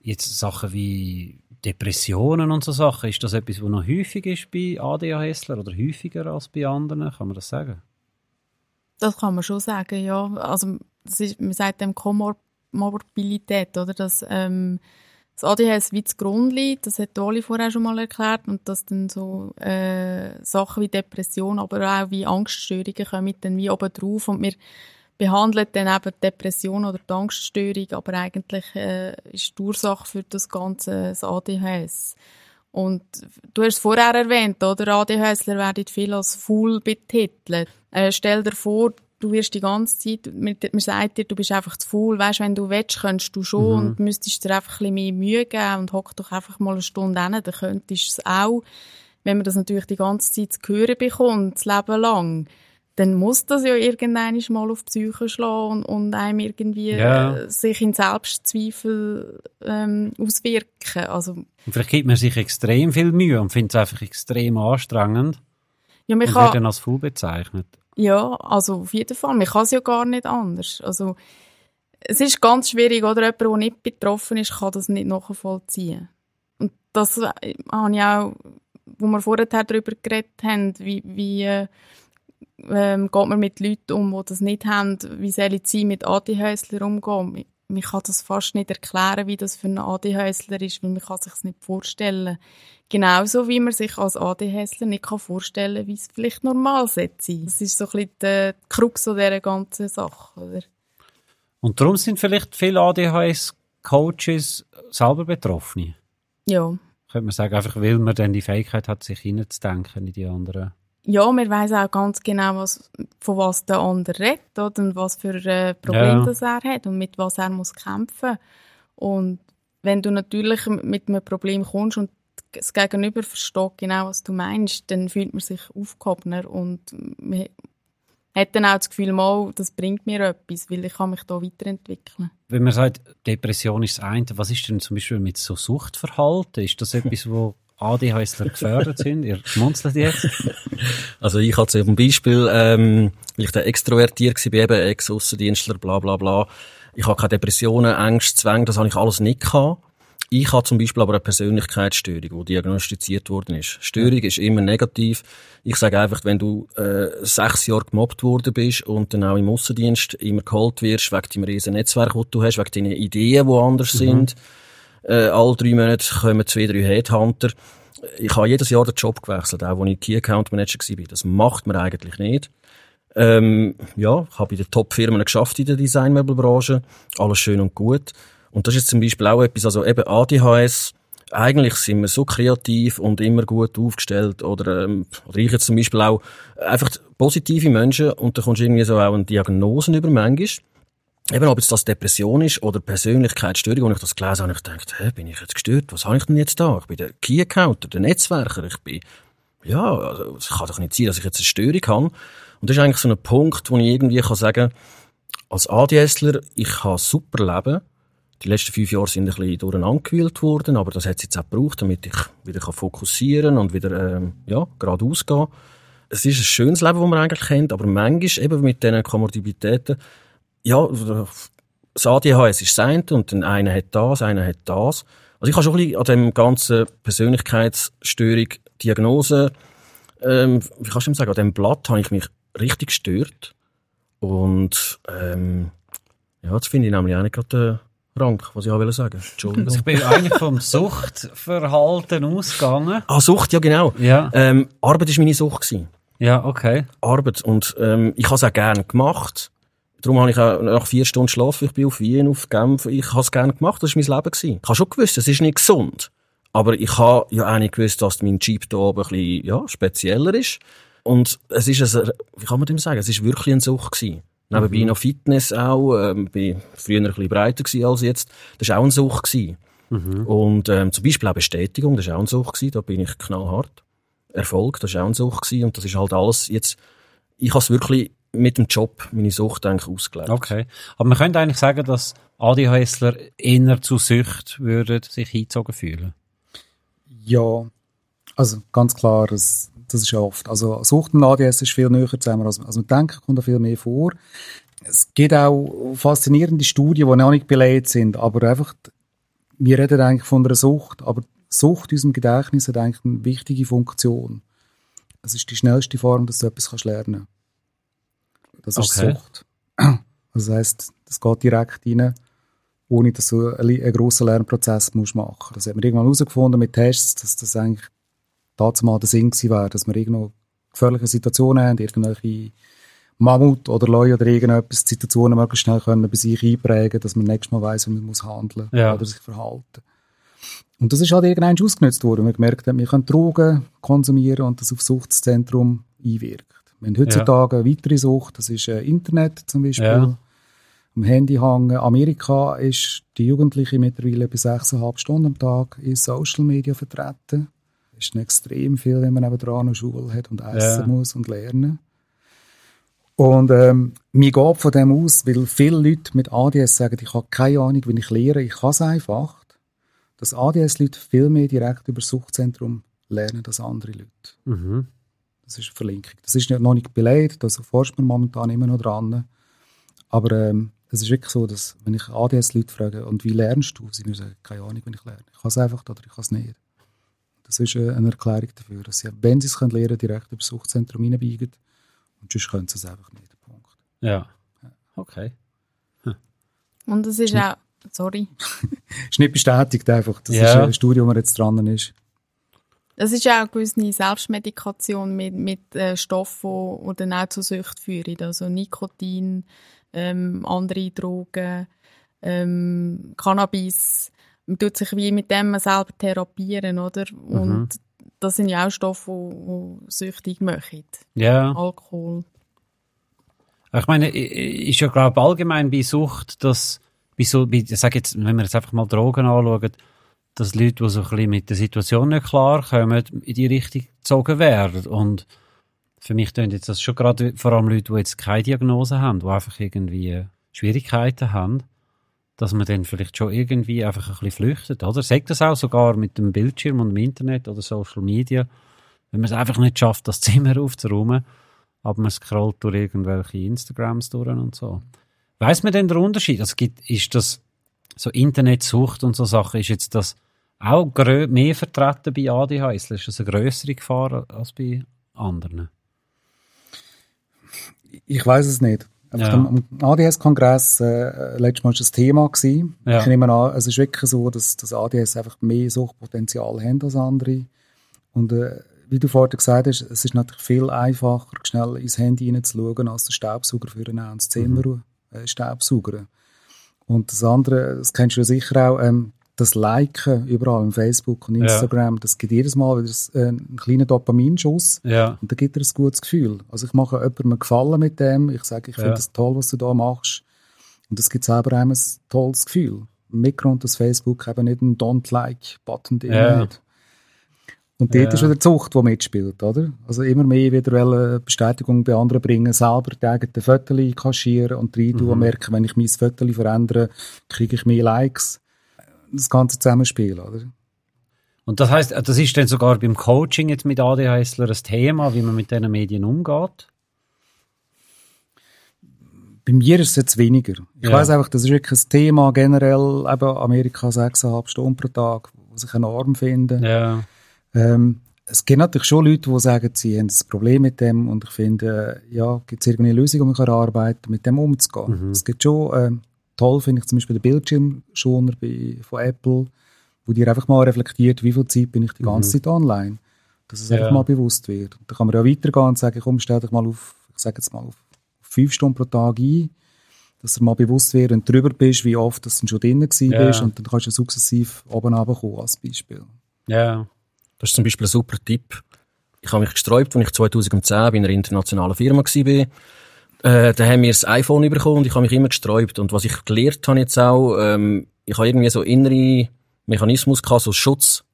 jetzt Sachen wie Depressionen und so Sachen, ist das etwas, was noch häufig ist bei ADHSler oder häufiger als bei anderen? Kann man das sagen? Das kann man schon sagen, ja. Also, das ist, man sagt dem Komorbidität, oder? Dass, ähm, das ADHS wie zugrunde liegt, das hat Oli vorher schon mal erklärt, und dass dann so äh, Sachen wie Depression, aber auch wie Angststörungen kommen dann wie oben drauf und wir behandeln dann eben Depression oder die Angststörung, aber eigentlich äh, ist die Ursache für das Ganze das ADHS. Und du hast es vorher erwähnt, oder? ADHSler werden viel als Fool betitelt. Äh, stell dir vor, du wirst die ganze Zeit, man, man sagt dir, du bist einfach zu faul, weißt, wenn du willst, könntest du schon mhm. und müsstest dir einfach ein bisschen mehr Mühe geben und hock doch einfach mal eine Stunde hin, dann könntest du es auch. Wenn man das natürlich die ganze Zeit zu hören bekommt, das Leben lang, dann muss das ja irgendwann mal auf die Psyche schlagen und, und einem irgendwie ja. äh, sich in Selbstzweifel ähm, auswirken. Also, und vielleicht gibt man sich extrem viel Mühe und findet es einfach extrem anstrengend. Ja, man und kann, wird dann als faul bezeichnet. Ja, also auf jeden Fall. Man kann es ja gar nicht anders. Also, es ist ganz schwierig, oder? Jemand, der nicht betroffen ist, kann das nicht nachvollziehen. Und das äh, habe ich auch, wo wir vorher darüber geredet haben, wie, wie äh, ähm, geht man mit Leuten um, die das nicht haben, wie soll ich mit ADHSler umgehen? Man kann das fast nicht erklären, wie das für einen ADHSler ist, weil man kann sich nicht vorstellen. Genauso wie man sich als ADHSler nicht kann vorstellen wie es vielleicht normal sein sollte. Das ist so ein bisschen die Krux dieser ganzen Sache. Oder? Und darum sind vielleicht viele ADHS-Coaches selber Betroffene? Ja. Könnte man sagen, einfach weil man dann die Fähigkeit hat, sich hineinzudenken in die anderen ja, man weiß auch ganz genau, was, von was der andere redet oder, und was für ein äh, Problem ja. das er hat und mit was er muss kämpfen Und wenn du natürlich mit einem Problem kommst und das Gegenüber versteht genau, was du meinst, dann fühlt man sich aufgehobener und man hat dann auch das Gefühl, mal, das bringt mir etwas, weil ich kann mich da weiterentwickeln. Wenn man sagt, Depression ist das eine, was ist denn zum Beispiel mit so Suchtverhalten? Ist das etwas, wo ADHSler gefördert sind? Ihr schmunzelt jetzt. Also ich hatte zum Beispiel, ähm, weil ich da extrovertiert war, eben Ex-Aussendienstler, bla bla bla. Ich habe keine Depressionen, Ängste, Zwänge, das habe ich alles nicht gehabt. Ich habe zum Beispiel aber eine Persönlichkeitsstörung, die diagnostiziert worden ist. Störung ja. ist immer negativ. Ich sage einfach, wenn du äh, sechs Jahre gemobbt worden bist und dann auch im Aussendienst immer geholt wirst, wegen deinem riesen Netzwerk, das du hast, wegen deinen Ideen, die anders mhm. sind, äh, alle drei Monate kommen zwei, drei Headhunter. Ich habe jedes Jahr den Job gewechselt, auch als ich Key Account Manager war. Das macht man eigentlich nicht. Ähm, ja, ich habe bei den Top-Firmen geschafft in der Designmöbelbranche. Alles schön und gut. Und das ist zum Beispiel auch etwas, also eben ADHS, eigentlich sind wir so kreativ und immer gut aufgestellt. Oder, ähm, oder ich jetzt zum Beispiel auch einfach positive Menschen und da kommst du irgendwie so auch eine Diagnosen über manchmal eben ob jetzt das Depression ist oder Persönlichkeitsstörung, und ich das gelesen habe, ich gedacht, hä, bin ich jetzt gestört? Was habe ich denn jetzt da? Ich bin der Key der Netzwerker, ich bin, ja, also, es kann doch nicht sein, dass ich jetzt eine Störung habe. Und das ist eigentlich so ein Punkt, wo ich irgendwie kann sagen, als ADSler, ich kann super leben. Die letzten fünf Jahre sind ein bisschen durcheinander gewühlt worden, aber das hat es jetzt auch gebraucht, damit ich wieder fokussieren und wieder, ähm, ja, geradeaus gehen. Es ist ein schönes Leben, das man eigentlich kennt, aber manchmal eben mit diesen Komorbiditäten ja, das ADHS ist das eine und dann einer hat das, einer hat das. Also ich habe schon ein bisschen an dem ganzen Persönlichkeitsstörung Diagnose, ähm, wie kannst du sagen, an dem Blatt habe ich mich richtig gestört. Und ähm, ja, das finde ich nämlich auch nicht gerade der Rank, was ich auch will sagen. Entschuldigung. Also ich bin eigentlich vom Suchtverhalten ausgegangen. Ah, Sucht, ja genau. Ja. Ähm, Arbeit war meine Sucht. Gewesen. Ja, okay. Arbeit. Und ähm, ich habe es auch gerne gemacht. Darum habe ich auch nach vier Stunden Schlaf, ich bin auf Wien, auf Genf, ich habe es gerne gemacht, das war mein Leben. Gewesen. Ich habe schon gewusst, es ist nicht gesund. Aber ich habe ja auch nicht gewusst, dass mein Jeep hier oben ein bisschen, ja, spezieller ist. Und es ist ein, wie kann man dem sagen, es ist wirklich ein Sucht gewesen. Nebenbei mhm. noch Fitness auch, ähm, bin früher ein bisschen breiter gewesen als jetzt. Das war auch ein Sucht gewesen. Mhm. Und, ähm, zum Beispiel auch Bestätigung, das war auch ein Sucht gewesen, da bin ich knallhart. Erfolg, das war auch ein Sucht gewesen. Und das ist halt alles jetzt, ich habe es wirklich mit dem Job meine Sucht eigentlich ausgelebt. Okay. Aber man könnte eigentlich sagen, dass ADHSler eher zu Sucht würden sich hingezogen fühlen. Ja, also ganz klar, das, das ist ja oft. Also Sucht und ADHS ist viel näher zusammen, als, als man denkt, kommt da viel mehr vor. Es gibt auch faszinierende Studien, die noch nicht belegt sind, aber einfach, wir reden eigentlich von einer Sucht, aber Sucht in unserem Gedächtnis hat eigentlich eine wichtige Funktion. Es ist die schnellste Form, dass du etwas kannst lernen kannst. Das ist okay. Sucht. Das heisst, das geht direkt rein, ohne dass du einen, grossen Lernprozess musst machen musst. Das hat man irgendwann herausgefunden mit Tests, dass das eigentlich dazu mal der Sinn gewesen wäre, dass wir irgendwo gefährliche Situationen haben, irgendwelche Mammut oder Leute oder irgendetwas, Situationen möglichst schnell können bei sich einprägen, dass man nächstes Mal weiss, wie man muss handeln ja. oder sich verhalten. Und das ist halt irgendwann ausgenutzt worden. Wir gemerkt haben, wir können Drogen konsumieren und das auf Suchtszentrum einwirkt. Wir haben heutzutage ja. eine weitere Sucht, das ist äh, Internet zum Beispiel. Ja. Am Handy hängen. Amerika ist die Jugendliche mittlerweile bis 6,5 Stunden am Tag in Social Media vertreten. Das ist extrem viel, wenn man nebenan eine Schule hat und essen ja. muss und lernen. Und ähm, mir geht von dem aus, weil viele Leute mit ADS sagen, ich habe keine Ahnung, wie ich lehre, ich kann es einfach, dass ADS-Leute viel mehr direkt über das Suchtzentrum lernen als andere Leute. Mhm. Das ist eine Verlinkung. Das ist noch nicht belegt, da forscht man momentan immer noch dran. Aber ähm, es ist wirklich so, dass wenn ich ADS-Leute frage, und wie lernst du? Sie sagen, keine Ahnung, wenn ich lerne. Ich kann es einfach oder ich kann es nicht. Das ist äh, eine Erklärung dafür, dass sie, wenn sie es können lernen, direkt über das Suchtzentrum hineinbiegen. Und sonst können sie es einfach nicht. Punkt. Ja. Okay. Hm. Und es ist auch, sorry. ist nicht bestätigt einfach. Das ja. ist ein Studium, das jetzt dran ist. Das ist auch eine gewisse Selbstmedikation mit, mit äh, Stoffen, die dann auch zu Sucht führen. Also Nikotin, ähm, andere Drogen, ähm, Cannabis. Man tut sich wie mit dem selber therapieren, oder? Und mhm. das sind ja auch Stoffe, die, die süchtig machen. Ja. Alkohol. Ich meine, ist ja, glaube ich, allgemein bei Sucht, dass, bei so, bei, ich sage jetzt, wenn wir jetzt einfach mal Drogen anschauen, dass Leute, die so ein bisschen mit der Situation nicht klarkommen, in die Richtung gezogen werden. Und für mich klingt jetzt das schon gerade vor allem Leute, die jetzt keine Diagnose haben, die einfach irgendwie Schwierigkeiten haben, dass man dann vielleicht schon irgendwie einfach ein bisschen flüchtet, oder? Sagt das auch sogar mit dem Bildschirm und dem Internet oder Social Media, wenn man es einfach nicht schafft, das Zimmer aufzuräumen, aber man scrollt durch irgendwelche Instagrams durch und so. Weiß man denn den Unterschied? Also gibt, ist das so Internetsucht und so Sachen, ist jetzt das auch mehr vertreten bei ADHS? Ist das eine größere Gefahr als bei anderen? Ich weiß es nicht. Ja. Am ADS-Kongress äh, letztes Mal war das Thema. Gewesen. Ja. Ich nehme an, es ist wirklich so, dass das ADS einfach mehr Suchtpotenzial hat als andere. Und äh, wie du vorhin gesagt hast, es ist natürlich viel einfacher, schnell ins Handy hineinzuschauen, als den Staubsauger für einen ins Zimmer mhm. äh, Staubsaugern. Und das andere, das kennst du ja sicher auch, ähm, das Liken überall im Facebook und Instagram, ja. das gibt jedes Mal wieder äh, einen kleinen Dopaminschuss. Ja. Und da gibt er ein gutes Gefühl. Also ich mache jemandem Gefallen mit dem. Ich sage, ich ja. finde das toll, was du da machst. Und das gibt selber einem ein tolles Gefühl. Im Mitgrund, dass Facebook eben nicht einen Don't-Like-Button drin ja. hat. Und dort ja. ist wieder die Zucht, die mitspielt, oder? Also immer mehr wieder Bestätigung bei anderen bringen, selber die eigenen Fotos kaschieren und rein mhm. und merken, wenn ich mein Foto verändere, kriege ich mehr Likes das ganze Zusammenspiel, oder? Und das heißt, das ist dann sogar beim Coaching jetzt mit ADHSler ein Thema, wie man mit diesen Medien umgeht? Bei mir ist es jetzt weniger. Ich ja. weiß einfach, das ist wirklich ein Thema generell, eben Amerika 6,5 Stunden pro Tag, wo sich enorm finden. Ja. Ähm, es gibt natürlich schon Leute, die sagen, sie haben ein Problem mit dem und ich finde, äh, ja, gibt es irgendeine Lösung, um man arbeiten mit dem umzugehen. Mhm. Es gibt schon äh, toll finde ich zum Beispiel den Bildschirmschoner bei, von Apple, wo dir einfach mal reflektiert, wie viel Zeit bin ich die ganze mhm. Zeit online. Dass es ja. einfach mal bewusst wird. Und da kann man ja weitergehen und sagen, komm, stell dich mal auf, ich sage jetzt mal, auf fünf Stunden pro Tag ein, dass du mal bewusst wird und drüber bist, wie oft dass du schon drinnen gewesen ja. bist und dann kannst du sukzessiv oben runterkommen als Beispiel. Ja. Das ist zum Beispiel ein super Tipp. Ich habe mich gesträubt, als ich 2010 bei einer internationalen Firma war äh, da haben wir das iPhone bekommen und ich habe mich immer gesträubt. Und was ich gelernt habe jetzt auch, ähm, ich habe irgendwie so innere Mechanismus gehabt, so Schutz,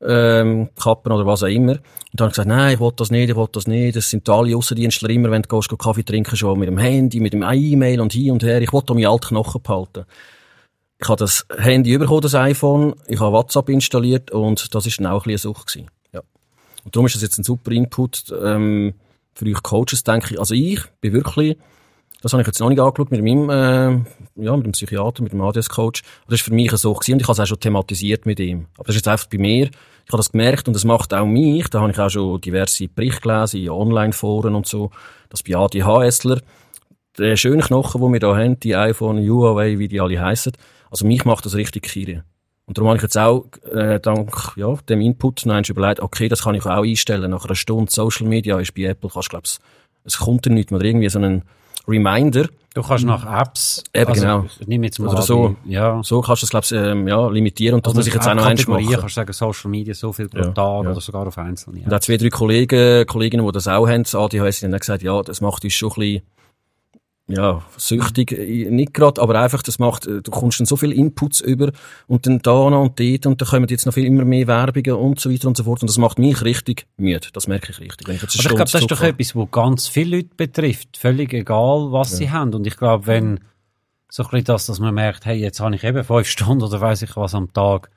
ähm, Kappen oder was auch immer. Und dann habe ich gesagt, nein, ich will das nicht, ich will das nicht. Das sind alle Aussendienstler immer, wenn du gehst, Kaffee trinken, schon mit dem Handy, mit dem E-Mail und hin und her. Ich wollte meine alten Knochen behalten. Ich habe das Handy bekommen, das iPhone, ich habe WhatsApp installiert und das ist dann auch ein bisschen eine Sucht. Ja. Und darum ist das jetzt ein super Input, ähm, für euch Coaches, denke ich, also ich bin wirklich, das habe ich jetzt noch nicht angeschaut mit meinem, äh, ja, mit dem Psychiater, mit dem ADS-Coach. Das ist für mich so gewesen und ich habe es auch schon thematisiert mit ihm. Aber das ist jetzt einfach bei mir. Ich habe das gemerkt und das macht auch mich. Da habe ich auch schon diverse Berichte gelesen in Online-Foren und so, dass bei ADHSler der schöne Knochen, den wir da haben, die iPhone, Huawei, wie die alle heißen, also mich macht das richtig kirre. Und darum habe ich jetzt auch, äh, dank ja, dem Input noch überlegt, okay, das kann ich auch einstellen. Nach einer Stunde Social Media ist bei Apple, kannst, glaubst, es kommt dir nicht mehr, irgendwie so einen Reminder, Du kannst nach Apps, Eben, also, genau. nehme jetzt mal Oder so. die- ja. So kannst du es, glaube ich, ähm, ja, limitieren und das Oder muss ich jetzt auch noch eins machen. kannst du sagen, Social Media so viel pro Ja, Tag ja. oder sogar auf einzelne. Und auch zwei, drei Kollegen, Kolleginnen, die das auch haben, das ADHS, die haben gesagt, ja, das macht uns schon ein bisschen, ja, süchtig, äh, nicht gerade, aber einfach, das macht, äh, du kommst dann so viel Inputs über und dann da noch und dort und dann kommen jetzt noch viel immer mehr Werbungen und so weiter und so fort und das macht mich richtig müde. Das merke ich richtig. Wenn ich jetzt Aber ich glaube, das ist doch etwas, was ganz viele Leute betrifft. Völlig egal, was sie haben. Und ich glaube, wenn so ein bisschen das, dass man merkt, hey, jetzt habe ich eben fünf Stunden oder weiß ich was am Tag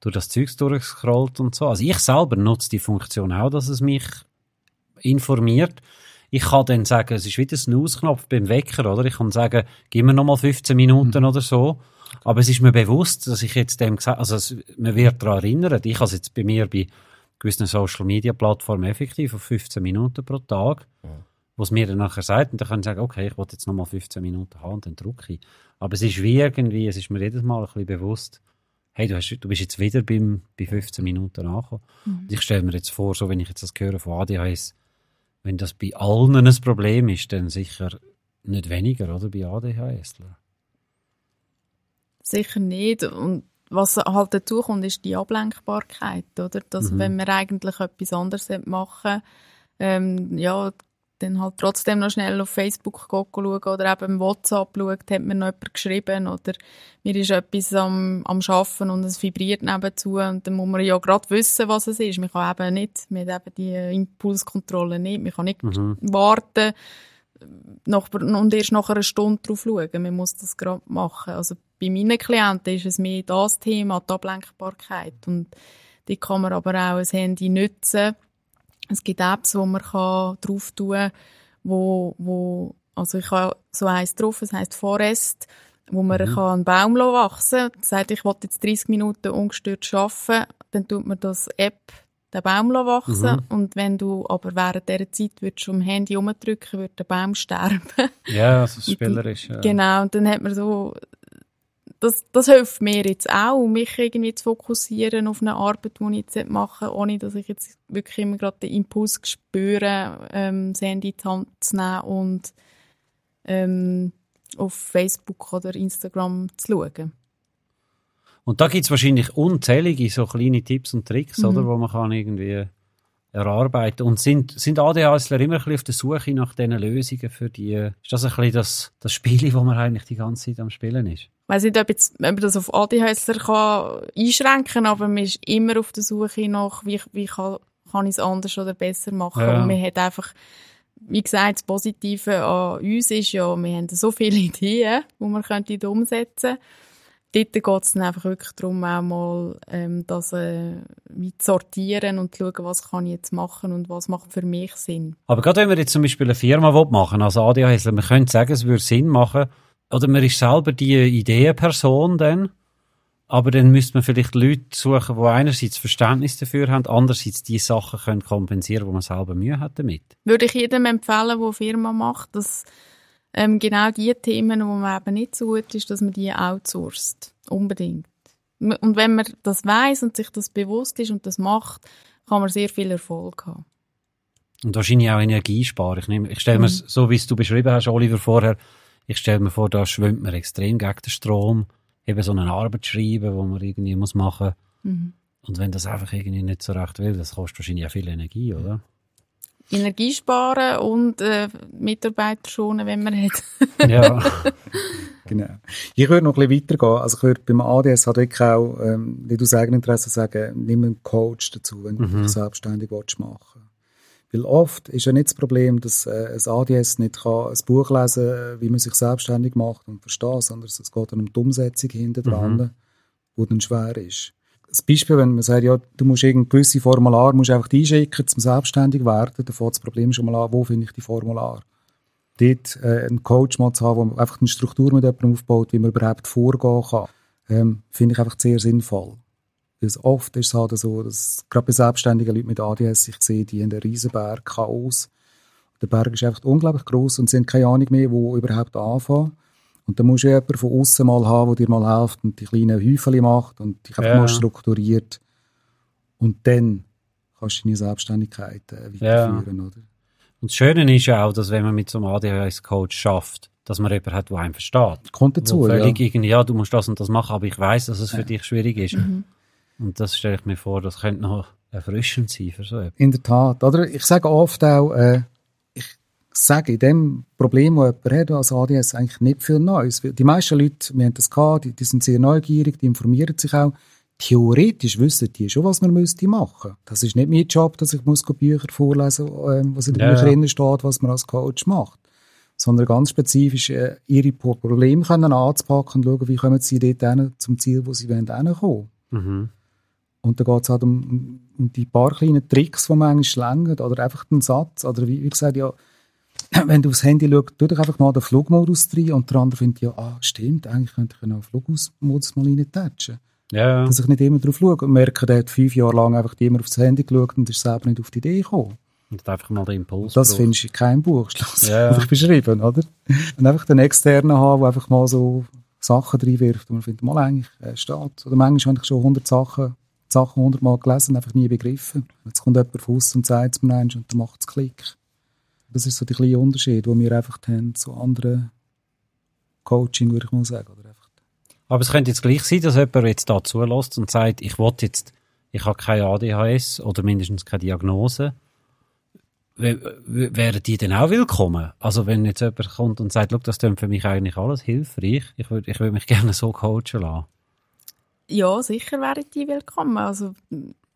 durch das Zeugs durchgescrollt und so. Also ich selber nutze die Funktion auch, dass es mich informiert. Ich kann dann sagen, es ist wieder ein Snooze-Knopf beim Wecker, oder? Ich kann sagen, gib mir nochmal 15 Minuten oder so. Aber es ist mir bewusst, dass ich jetzt dem gesagt also es, man wird daran erinnert. Ich habe es jetzt bei mir bei gewissen Social-Media-Plattformen effektiv auf 15 Minuten pro Tag, wo es mir dann nachher sagt, und dann kann ich sagen, okay, ich will jetzt nochmal 15 Minuten haben und dann drücke ich. Aber es ist wie irgendwie, es ist mir jedes Mal ein bisschen bewusst, hey, du, hast, du bist jetzt wieder beim, bei 15 Minuten angekommen. Und ich stelle mir jetzt vor, so wenn ich jetzt das höre von ADHS, wenn das bei allen ein Problem ist, dann sicher nicht weniger, oder, bei ADHS. Sicher nicht. Und was halt dazu kommt, ist die Ablenkbarkeit, oder? Dass Mhm. wenn man eigentlich etwas anderes machen ähm, ja, dann halt trotzdem noch schnell auf Facebook schauen oder eben im WhatsApp schaut, hat mir noch jemand geschrieben oder mir ist etwas am, am Schaffen und es vibriert nebenzu und dann muss man ja gerade wissen, was es ist. Man kann eben nicht, man hat eben die Impulskontrolle nicht, man kann nicht Mhm. warten nach, und erst nach einer Stunde drauf schauen. Man muss das gerade machen. Also bei meinen Klienten ist es mehr das Thema, die Ablenkbarkeit. Und die kann man aber auch ein Handy nutzen. Es gibt Apps, wo man kann drauf tun kann, wo, wo, also ich habe so eins drauf, es heisst Forest, wo man kann einen Baum wachsen kann. Sagt, ich will jetzt 30 Minuten ungestört arbeiten, dann tut man das App den Baum wachsen Mhm. und wenn du aber während dieser Zeit würdest am Handy umdrücken, würde der Baum sterben. Ja, also spielerisch. Ja. Genau, und dann hat man so, das, das hilft mir jetzt auch, mich irgendwie zu fokussieren auf eine Arbeit, die ich jetzt machen will, ohne dass ich jetzt wirklich immer gerade den Impuls spüre, ähm, das Handy in die Hand zu nehmen und ähm, auf Facebook oder Instagram zu schauen. Und da gibt's wahrscheinlich unzählige so kleine Tipps und Tricks, Mhm. oder, wo man kann irgendwie erarbeiten. Und sind, sind ADHSler immer ein bisschen auf der Suche nach diesen Lösungen für die, ist das ein bisschen das, das Spiel, wo man eigentlich die ganze Zeit am Spielen ist? Ich weiss nicht, ob, jetzt, ob man das auf ADHSler kann einschränken kann, aber man ist immer auf der Suche nach, wie, wie kann, kann ich es anders oder besser machen. Ja. Und man hat einfach, wie gesagt, das Positive an uns ist ja, wir haben so viele Ideen, die man könnte umsetzen Dort geht es dann einfach wirklich darum, auch mal ähm, das äh, wie zu sortieren und zu schauen, was kann ich jetzt machen und was macht für mich Sinn. Aber gerade wenn wir jetzt zum Beispiel eine Firma machen als ADHSler, man könnte sagen, es würde Sinn machen, oder man ist selber die Ideenperson dann, aber dann müsste man vielleicht Leute suchen, die einerseits Verständnis dafür haben, andererseits die Sachen können kompensieren, wo man selber Mühe hat damit. würde ich jedem empfehlen, der eine Firma macht, dass ähm, genau die Themen, wo man eben nicht so gut ist, dass man die outsourced. Unbedingt. Und wenn man das weiß und sich das bewusst ist und das macht, kann man sehr viel Erfolg haben. Und wahrscheinlich auch Energie sparen. Ich, nehme, ich stelle mir, Mhm. so wie es du beschrieben hast, Oliver, vorher, ich stelle mir vor, da schwimmt man extrem gegen den Strom, eben so eine Arbeit schreiben, wo man irgendwie muss machen. Mhm. Und wenn das einfach irgendwie nicht so recht will, das kostet wahrscheinlich auch viel Energie, oder? Energie sparen und äh, Mitarbeiter schonen, wenn man hat. ja. Genau. Ich würde noch ein bisschen weitergehen. Also ich würde beim ADS halt wirklich auch, ähm, nicht aus Eigeninteresse sagen, nimm einen Coach dazu, wenn du Mhm. dich selbstständig willst machen Weil oft ist ja nicht das Problem, dass äh, ein ADS nicht kann ein Buch lesen kann, wie man sich selbstständig macht und versteht, sondern es geht dann um die Umsetzung hinten dran, Mhm. wo dann schwer ist. Das Beispiel, wenn man sagt, ja, du musst irgendein gewisse Formular musst einfach einschicken, zum selbstständig werden, dann fängt das Problem schon mal an, wo finde ich die Formular? dort äh, einen Coach mal zu haben, der einfach eine Struktur mit jemandem aufbaut, wie man überhaupt vorgehen kann, ähm, finde ich einfach sehr sinnvoll. Weil es oft ist es halt so, dass gerade bei selbstständigen Leuten mit ADS, ich sehe, die haben einen riesen Berg Chaos. Der Berg ist einfach unglaublich groß und sie haben keine Ahnung mehr, wo überhaupt anfangen. Und da musst du jemanden von außen mal haben, der dir mal hilft und die kleinen Häufchen macht und dich einfach Ja. mal strukturiert. Und dann kannst du deine Selbstständigkeit äh, weiterführen, oder? Und das Schöne ist ja auch, dass wenn man mit so einem ADHS-Coach schafft, dass man jemanden hat, der einen versteht. Kommt dazu, Wo ja. völlig irgendwie, ja, du musst das und das machen, aber ich weiß, dass es für dich schwierig ist. Mhm. Und das stelle ich mir vor, das könnte noch erfrischend sein für so etwas. In der Tat. Oder ich sage oft auch, äh, ich sage in dem Problem, das jemand hat, als ADS, eigentlich nicht viel Neues. Die meisten Leute, wir haben das gehabt, die, die sind sehr neugierig, die informieren sich auch. Theoretisch wissen die schon, was man müsste machen. Das ist nicht mein Job, dass ich muss Bücher vorlesen ähm, was in den Ja, Büchern ja. steht, was man als Coach macht. Sondern ganz spezifisch äh, ihre Probleme können anzupacken und schauen, wie kommen sie dort hin, zum Ziel, wo sie wollen, hinkommen. Mhm. Und da geht es halt um, um, die paar kleinen Tricks, die man manchmal längern. Oder einfach den Satz. Oder wie, wie gesagt, ja, wenn du aufs Handy schaust, tu doch einfach mal den Flugmodus rein. Und der andere findet ja, ah, stimmt, eigentlich könnte ich ja den Flugmodus mal reintatschen. Ja, Dass ich nicht immer drauf schaue und merke, der hat fünf Jahre lang einfach immer aufs Handy geschaut und ist selber nicht auf die Idee gekommen. und einfach mal den Impuls. Das braucht. findest du in keinem Buch Ja. schlussendlich beschrieben, oder? Und einfach den externen haben, der einfach mal so Sachen reinwirft und man findet, mal eigentlich, äh, steht. Oder manchmal habe ich schon 100 Sachen, Sachen 100 Mal gelesen, einfach nie begriffen. Jetzt kommt jemand von und sagt es mir eins und dann macht es Klick. Das ist so der kleine Unterschied, den wir einfach haben zu anderen Coaching, würde ich mal sagen. Oder einfach Aber es könnte jetzt gleich sein, dass jemand jetzt da zulässt und sagt, ich will jetzt, ich habe keine ADHS oder mindestens keine Diagnose. Wären die denn auch willkommen? Also wenn jetzt jemand kommt und sagt, das klingt für mich eigentlich alles hilfreich, ich würde ich würd mich gerne so coachen lassen. Ja, sicher wären die willkommen. Also,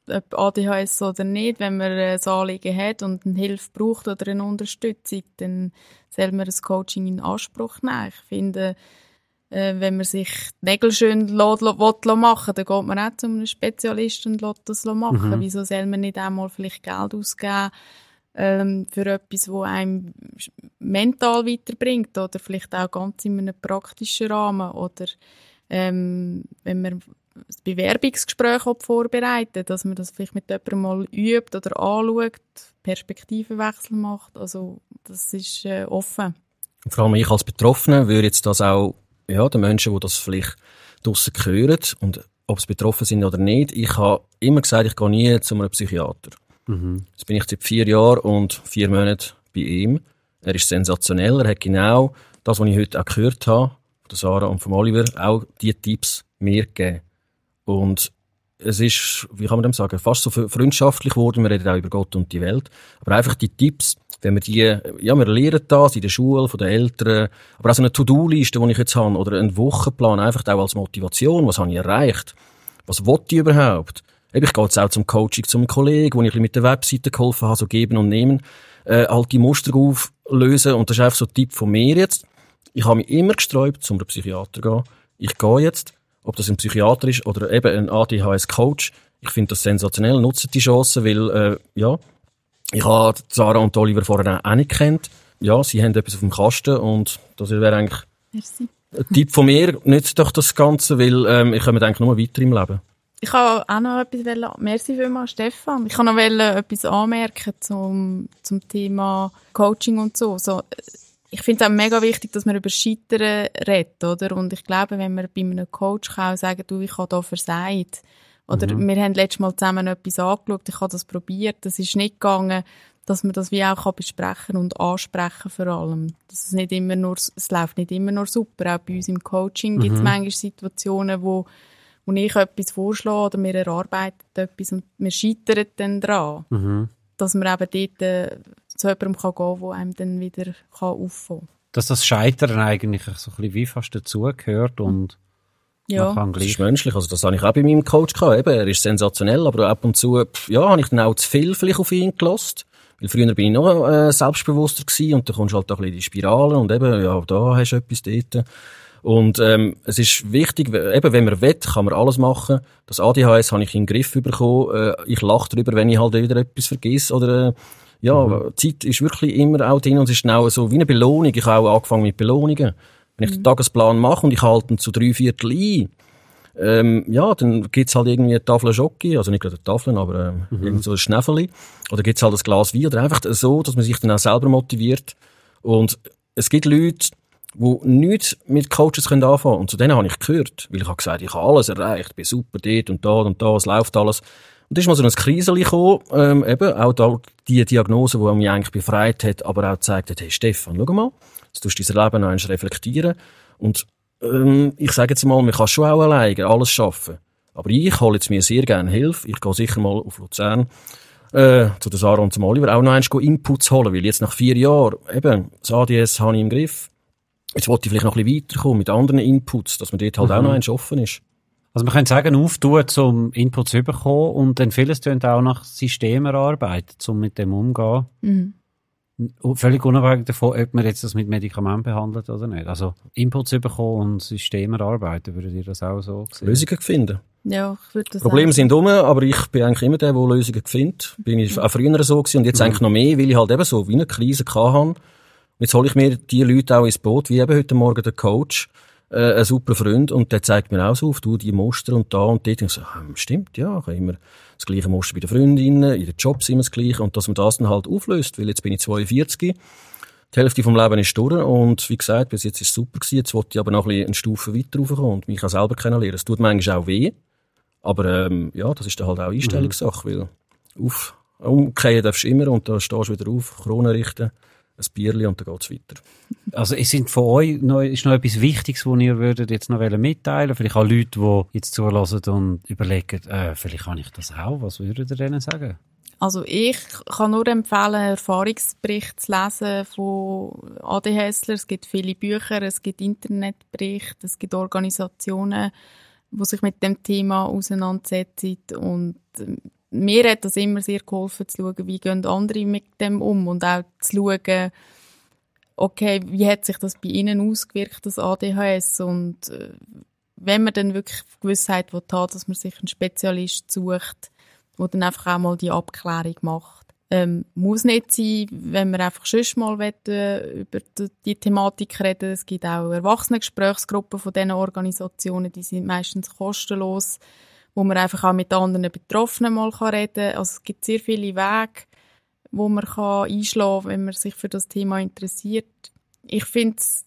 ob ADHS oder nicht, wenn man ein Anliegen hat und eine Hilfe braucht oder eine Unterstützung, dann soll man das Coaching in Anspruch nehmen. Ich finde, äh, wenn man sich die Nägel schön will machen dann geht man auch zu einem Spezialisten und lässt das machen. Mhm. Wieso soll man nicht einmal vielleicht Geld ausgeben ähm, für etwas, wo einem mental weiterbringt oder vielleicht auch ganz in einem praktischen Rahmen oder ähm, wenn man das Bewerbungsgespräch vorbereiten dass man das vielleicht mit jemandem mal übt oder anschaut, Perspektivenwechsel macht. Also das ist äh, offen. Und vor allem ich als Betroffener würde jetzt das auch, ja, den Menschen, die das vielleicht draussen hören und ob sie betroffen sind oder nicht, ich habe immer gesagt, ich gehe nie zu einem Psychiater. Jetzt bin ich seit vier Jahren und vier Monaten bei ihm. Er ist sensationell, er hat genau das, was ich heute auch gehört habe, der Sarah und von Oliver, auch die Tipps mir gegeben. Und es ist, wie kann man dem sagen, fast so freundschaftlich geworden. Wir reden auch über Gott und die Welt. Aber einfach die Tipps, wenn wir die, ja, wir lernen das in der Schule, von den Eltern, aber auch so eine To-Do-Liste, die ich jetzt habe, oder einen Wochenplan, einfach auch als Motivation. Was habe ich erreicht? Was wollte ich überhaupt? Eben, Ich gehe jetzt auch zum Coaching, zum Kollegen, wo ich mit der Webseite geholfen habe, so geben und nehmen, äh, die Muster auflösen. Und das ist einfach so ein Tipp von mir jetzt. Ich habe mich immer gesträubt, zum Psychiater zu gehen. Ich gehe jetzt, ob das ein Psychiater ist oder eben ein ADHS-Coach. Ich finde das sensationell, nutze die Chance, weil, äh, ja, ich habe Sarah und Oliver vorher auch nicht kennt. Ja, sie haben etwas auf dem Kasten und das wäre eigentlich Merci. ein Tipp von mir. Nützt doch das Ganze, weil ähm, ich komme eigentlich nur weiter im Leben. Ich kann auch noch etwas wollen. Merci vielmals, Stefan. Ich kann noch etwas anmerken zum, zum Thema Coaching und so. so ich finde es auch mega wichtig, dass man über Scheitern redet, oder? Und ich glaube, wenn man bei einem Coach kann auch sagen, du, ich habe da versagt. Oder wir haben letztes Mal zusammen etwas angeschaut, ich habe das probiert, das ist nicht gegangen, dass man das wie auch kann besprechen und ansprechen vor allem. Dass es nicht immer nur, es läuft nicht immer nur super. Auch bei uns im Coaching gibt es manchmal Situationen, wo wo ich etwas vorschlage oder wir erarbeiten etwas und wir scheitern dann dran. Dass man eben dort äh, zu jemandem kann gehen kann, der einem dann wieder kann auffangen kann. Dass das Scheitern eigentlich so ein bisschen wie fast dazugehört und Ja. man kann Das ist menschlich. Also das habe ich auch bei meinem Coach gehabt. Eben, er ist sensationell, aber ab und zu, ja, habe ich dann auch zu viel vielleicht auf ihn gelost. Weil früher bin ich noch äh, selbstbewusster gewesen und dann kommst du halt auch ein bisschen in die Spirale und eben, ja, da hast du etwas dort. Und ähm, es ist wichtig, eben, wenn man will, kann man alles machen. Das ADHS habe ich in den Griff bekommen. Äh, ich lache darüber, wenn ich halt wieder etwas vergesse oder äh, ja, Zeit ist wirklich immer auch drin und es ist genau so wie eine Belohnung. Ich habe auch angefangen mit Belohnungen. Wenn ich den Tagesplan mache und ich halte ihn zu drei Viertel ein, ähm, ja, dann gibt's halt irgendwie eine Tafel Schoki, also nicht gerade eine Tafel, aber ähm, irgend so ein Schnäffeli. Oder gibt's halt ein Glas Wein oder einfach so, dass man sich dann auch selber motiviert. Und es gibt Leute, die nichts mit Coaches können anfangen Und zu denen habe ich gehört, weil ich habe gesagt, ich habe alles erreicht, bin super dort und da und da, es läuft alles. Und da ist mal so ein Kriseli gekommen, ähm, eben, auch da, die Diagnose, die mich eigentlich befreit hat, aber auch gezeigt hat, hey Stefan, schau mal, jetzt tust du dein Leben noch einmal reflektieren. Und, ähm, ich sage jetzt mal, man kann schon auch alleine alles schaffen. Aber ich hole jetzt mir sehr gerne Hilfe. Ich gehe sicher mal auf Luzern, äh, zu der Sarah und zum Oliver, auch noch einmal Inputs holen, weil jetzt nach vier Jahren, eben, das ADS habe ich im Griff. Jetzt wollte ich vielleicht noch ein bisschen weiterkommen mit anderen Inputs, dass man dort halt Mhm. auch noch einmal offen ist. Also man könnte sagen, auftun, um Input zu bekommen und dann vieles auch nach Systemen erarbeiten, um mit dem umzugehen. Mhm. Völlig unabhängig davon, ob man jetzt das mit Medikamenten behandelt oder nicht. Also Inputs bekommen und Systeme erarbeiten, würdet ihr das auch so sehen? Lösungen finden. Ja, ich würde das Probleme auch- sind um, aber ich bin eigentlich immer der, der Lösungen findet. Bin ich auch früher so gewesen und jetzt eigentlich noch mehr, weil ich halt eben so wie eine Krise hatte. Jetzt hole ich mir die Leute auch ins Boot, wie eben heute Morgen der Coach, äh, ein super Freund, und der zeigt mir auch so auf, du, die Muster und da und dort. Und ich so, hm, stimmt, ja, ich habe immer das gleiche Muster bei den Freundinnen, in den Jobs immer das gleiche, und dass man das dann halt auflöst, weil jetzt bin ich 42, die Hälfte vom Leben ist durch. Und wie gesagt, bis jetzt ist es super gewesen, jetzt wollte ich aber noch ein bisschen eine Stufe weiter raufkommen und mich auch selber kennenlernen. Es tut manchmal auch weh, aber ähm, ja, das ist dann halt auch Einstellungssache, weil auf, umkehren darfst du immer und da stehst du wieder auf, Krone richten, ein Bierli und dann geht's weiter. Also es sind von euch noch, ist noch etwas Wichtiges, was ihr würdet jetzt noch mitteilen Vielleicht auch Leute, die jetzt zulassen und überlegen, äh, vielleicht kann ich das auch. Was würdet ihr denen sagen? Also ich kann nur empfehlen, Erfahrungsberichte zu lesen von ADHSler. Es gibt viele Bücher, es gibt Internetberichte, es gibt Organisationen, die sich mit dem Thema auseinandersetzen. Und ähm, mir hat das immer sehr geholfen, zu schauen, wie gehen andere mit dem um und auch zu schauen, okay, wie hat sich das bei ihnen ausgewirkt, das ADHS und äh, wenn man dann wirklich Gewissheit haben, dass man sich einen Spezialist sucht, der dann einfach auch mal die Abklärung macht. Ähm, muss nicht sein, wenn wir einfach schon mal äh, über die, die Thematik reden. Es gibt auch Erwachsenengesprächsgruppen von diesen Organisationen, die sind meistens kostenlos, wo man einfach auch mit anderen Betroffenen mal reden kann. Also es gibt sehr viele Wege, wo man kann einschlagen kann, wenn man sich für das Thema interessiert. Ich finde es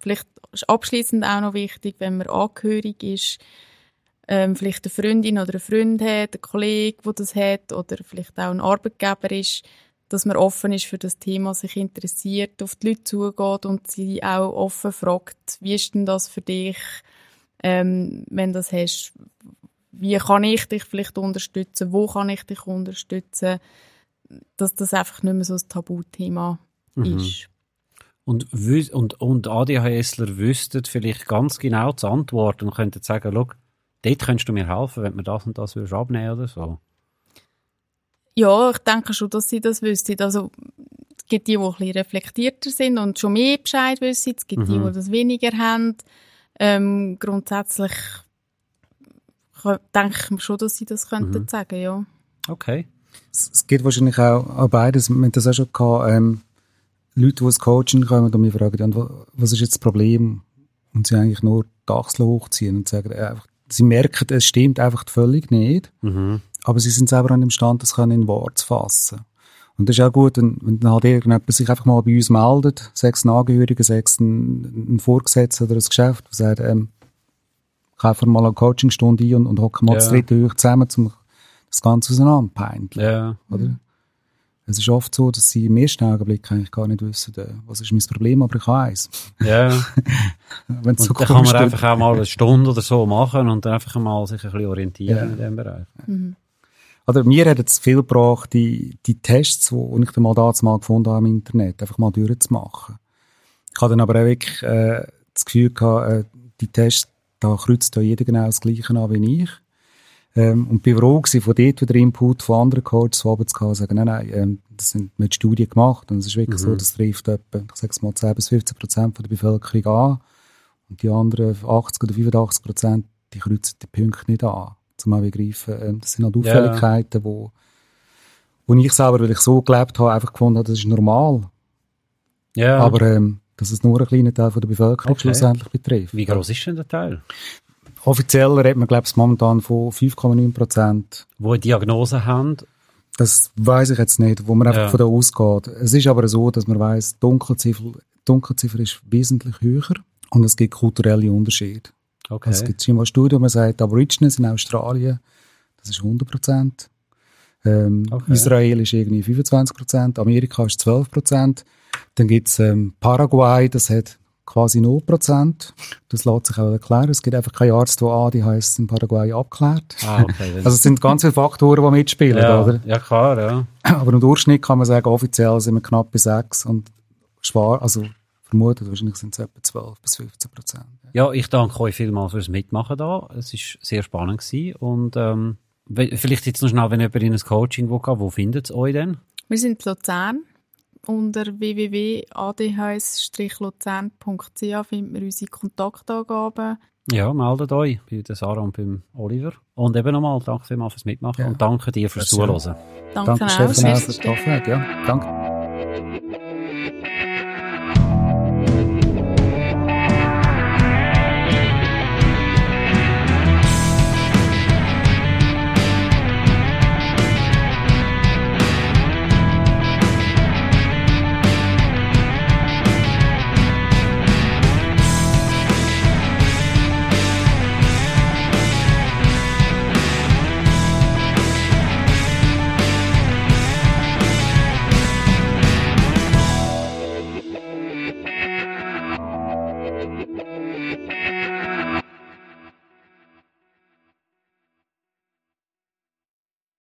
vielleicht abschließend auch noch wichtig, wenn man angehörig ist, ähm, vielleicht eine Freundin oder einen Freund hat, einen Kollegen, der das hat, oder vielleicht auch ein Arbeitgeber ist, dass man offen ist für das Thema, sich interessiert, auf die Leute zugeht und sie auch offen fragt, wie ist denn das für dich, ähm, wenn das hast, wie kann ich dich vielleicht unterstützen, wo kann ich dich unterstützen, dass das einfach nicht mehr so ein Tabuthema ist. Und, und, und ADHSler wüssten vielleicht ganz genau die Antwort und könnten sagen, schau, dort könntest du mir helfen, wenn du mir das und das würdest abnehmen oder so. Ja, ich denke schon, dass sie das wüssten. Also, es gibt die, die ein bisschen reflektierter sind und schon mehr Bescheid wissen. Es gibt die, die das weniger haben. Ähm, grundsätzlich denke ich schon, dass sie das könnten sagen, ja. Okay. Es, es gibt wahrscheinlich auch, auch beides. Wir haben das auch schon gehabt, ähm, Leute, die ins Coaching kommen und mich fragen, was ist jetzt das Problem? Und sie eigentlich nur die Achsel hochziehen und sagen, äh, einfach, sie merken, es stimmt einfach völlig nicht. Mhm. Aber sie sind selber an dem Stand, das können in Wort zu fassen. Und das ist auch gut, wenn, wenn dann halt irgendjemand sich einfach mal bei uns meldet, sechs ein Angehöriger, sechs ein, ein Vorgesetzter oder ein Geschäft, der sagt, ähm, kaufen wir mal eine Coachingstunde ein und, und hocken mal Ja. das dritte durch zusammen, um das Ganze auseinanderpeinteln. Ja. Oder? Es ist oft so, dass sie im ersten Augenblick eigentlich gar nicht wissen, äh, was ist mein Problem, aber ich habe eins. Ja. Wenn es Und so dann kann man tut. einfach auch mal eine Stunde oder so machen und dann einfach mal sich ein bisschen orientieren Ja. in diesem Bereich. Oder mir hat es viel gebracht, die, die Tests, die ich dann mal damals mal gefunden habe im Internet, einfach mal durchzumachen. Ich hatte dann aber auch wirklich äh, das Gefühl gehabt, äh, die Tests, da kreuzt da jeder genau das Gleiche an wie ich. Ähm, und bin froh gewesen, von dort wieder Input von anderen Coaches zu haben, sagen, nein, nein, ähm, das sind mit Studien gemacht und es ist wirklich so, das trifft etwa, ich sag's mal, 10 bis 15 Prozent von der Bevölkerung an und die anderen 80 oder 85 Prozent, die kreuzen die Punkte nicht an, zum auch begreifen, ähm, das sind halt Auffälligkeiten, wo, wo ich selber, weil ich so gelebt habe, einfach gefunden habe, das ist normal, Ja. aber ähm, dass es nur einen kleinen Teil von der Bevölkerung Okay. schlussendlich betrifft. Wie groß ist denn der Teil? Offiziell redet man, glaube ich, momentan von 5,9 Prozent. Wo eine Diagnose haben? Das weiß ich jetzt nicht, wo man einfach Ja. von da ausgeht. Es ist aber so, dass man weiß, Dunkelziffer, Dunkelziffer ist wesentlich höher und es gibt kulturelle Unterschiede. Okay. Es gibt scheinbar Studien, wo man sagt, Aborigines in Australien, das ist 100 Prozent. Ähm, Okay. Israel ist irgendwie 25 Prozent, Amerika ist 12 Prozent. Dann gibt's ähm, Paraguay, das hat quasi 0 Prozent. Das lässt sich auch erklären. Es gibt einfach keinen Arzt, der ADHS in Paraguay abklärt. Ah, okay. Also es sind ganz viele Faktoren, die mitspielen, ja, oder? ja, klar, ja. Aber im Durchschnitt kann man sagen, offiziell sind wir knapp bei 6 und schwar, also vermutet wahrscheinlich sind es etwa 12 bis 15 Prozent. Ja, ich danke euch vielmals fürs Mitmachen da. Es war sehr spannend gewesen. Und ähm, vielleicht jetzt noch schnell, wenn jemand in ein Coaching will, gehen, wo findet es euch denn? Wir sind in Luzern. Unter www.adhs-luzern.ch findet man unsere Kontaktangaben. Ja, meldet euch bei der Sarah und beim Oliver. Und eben nochmal, danke vielmals fürs Mitmachen Ja. und danke dir fürs. Zuhören. Danke, Danke. Stefan, für die. Offenheit. Ja, danke.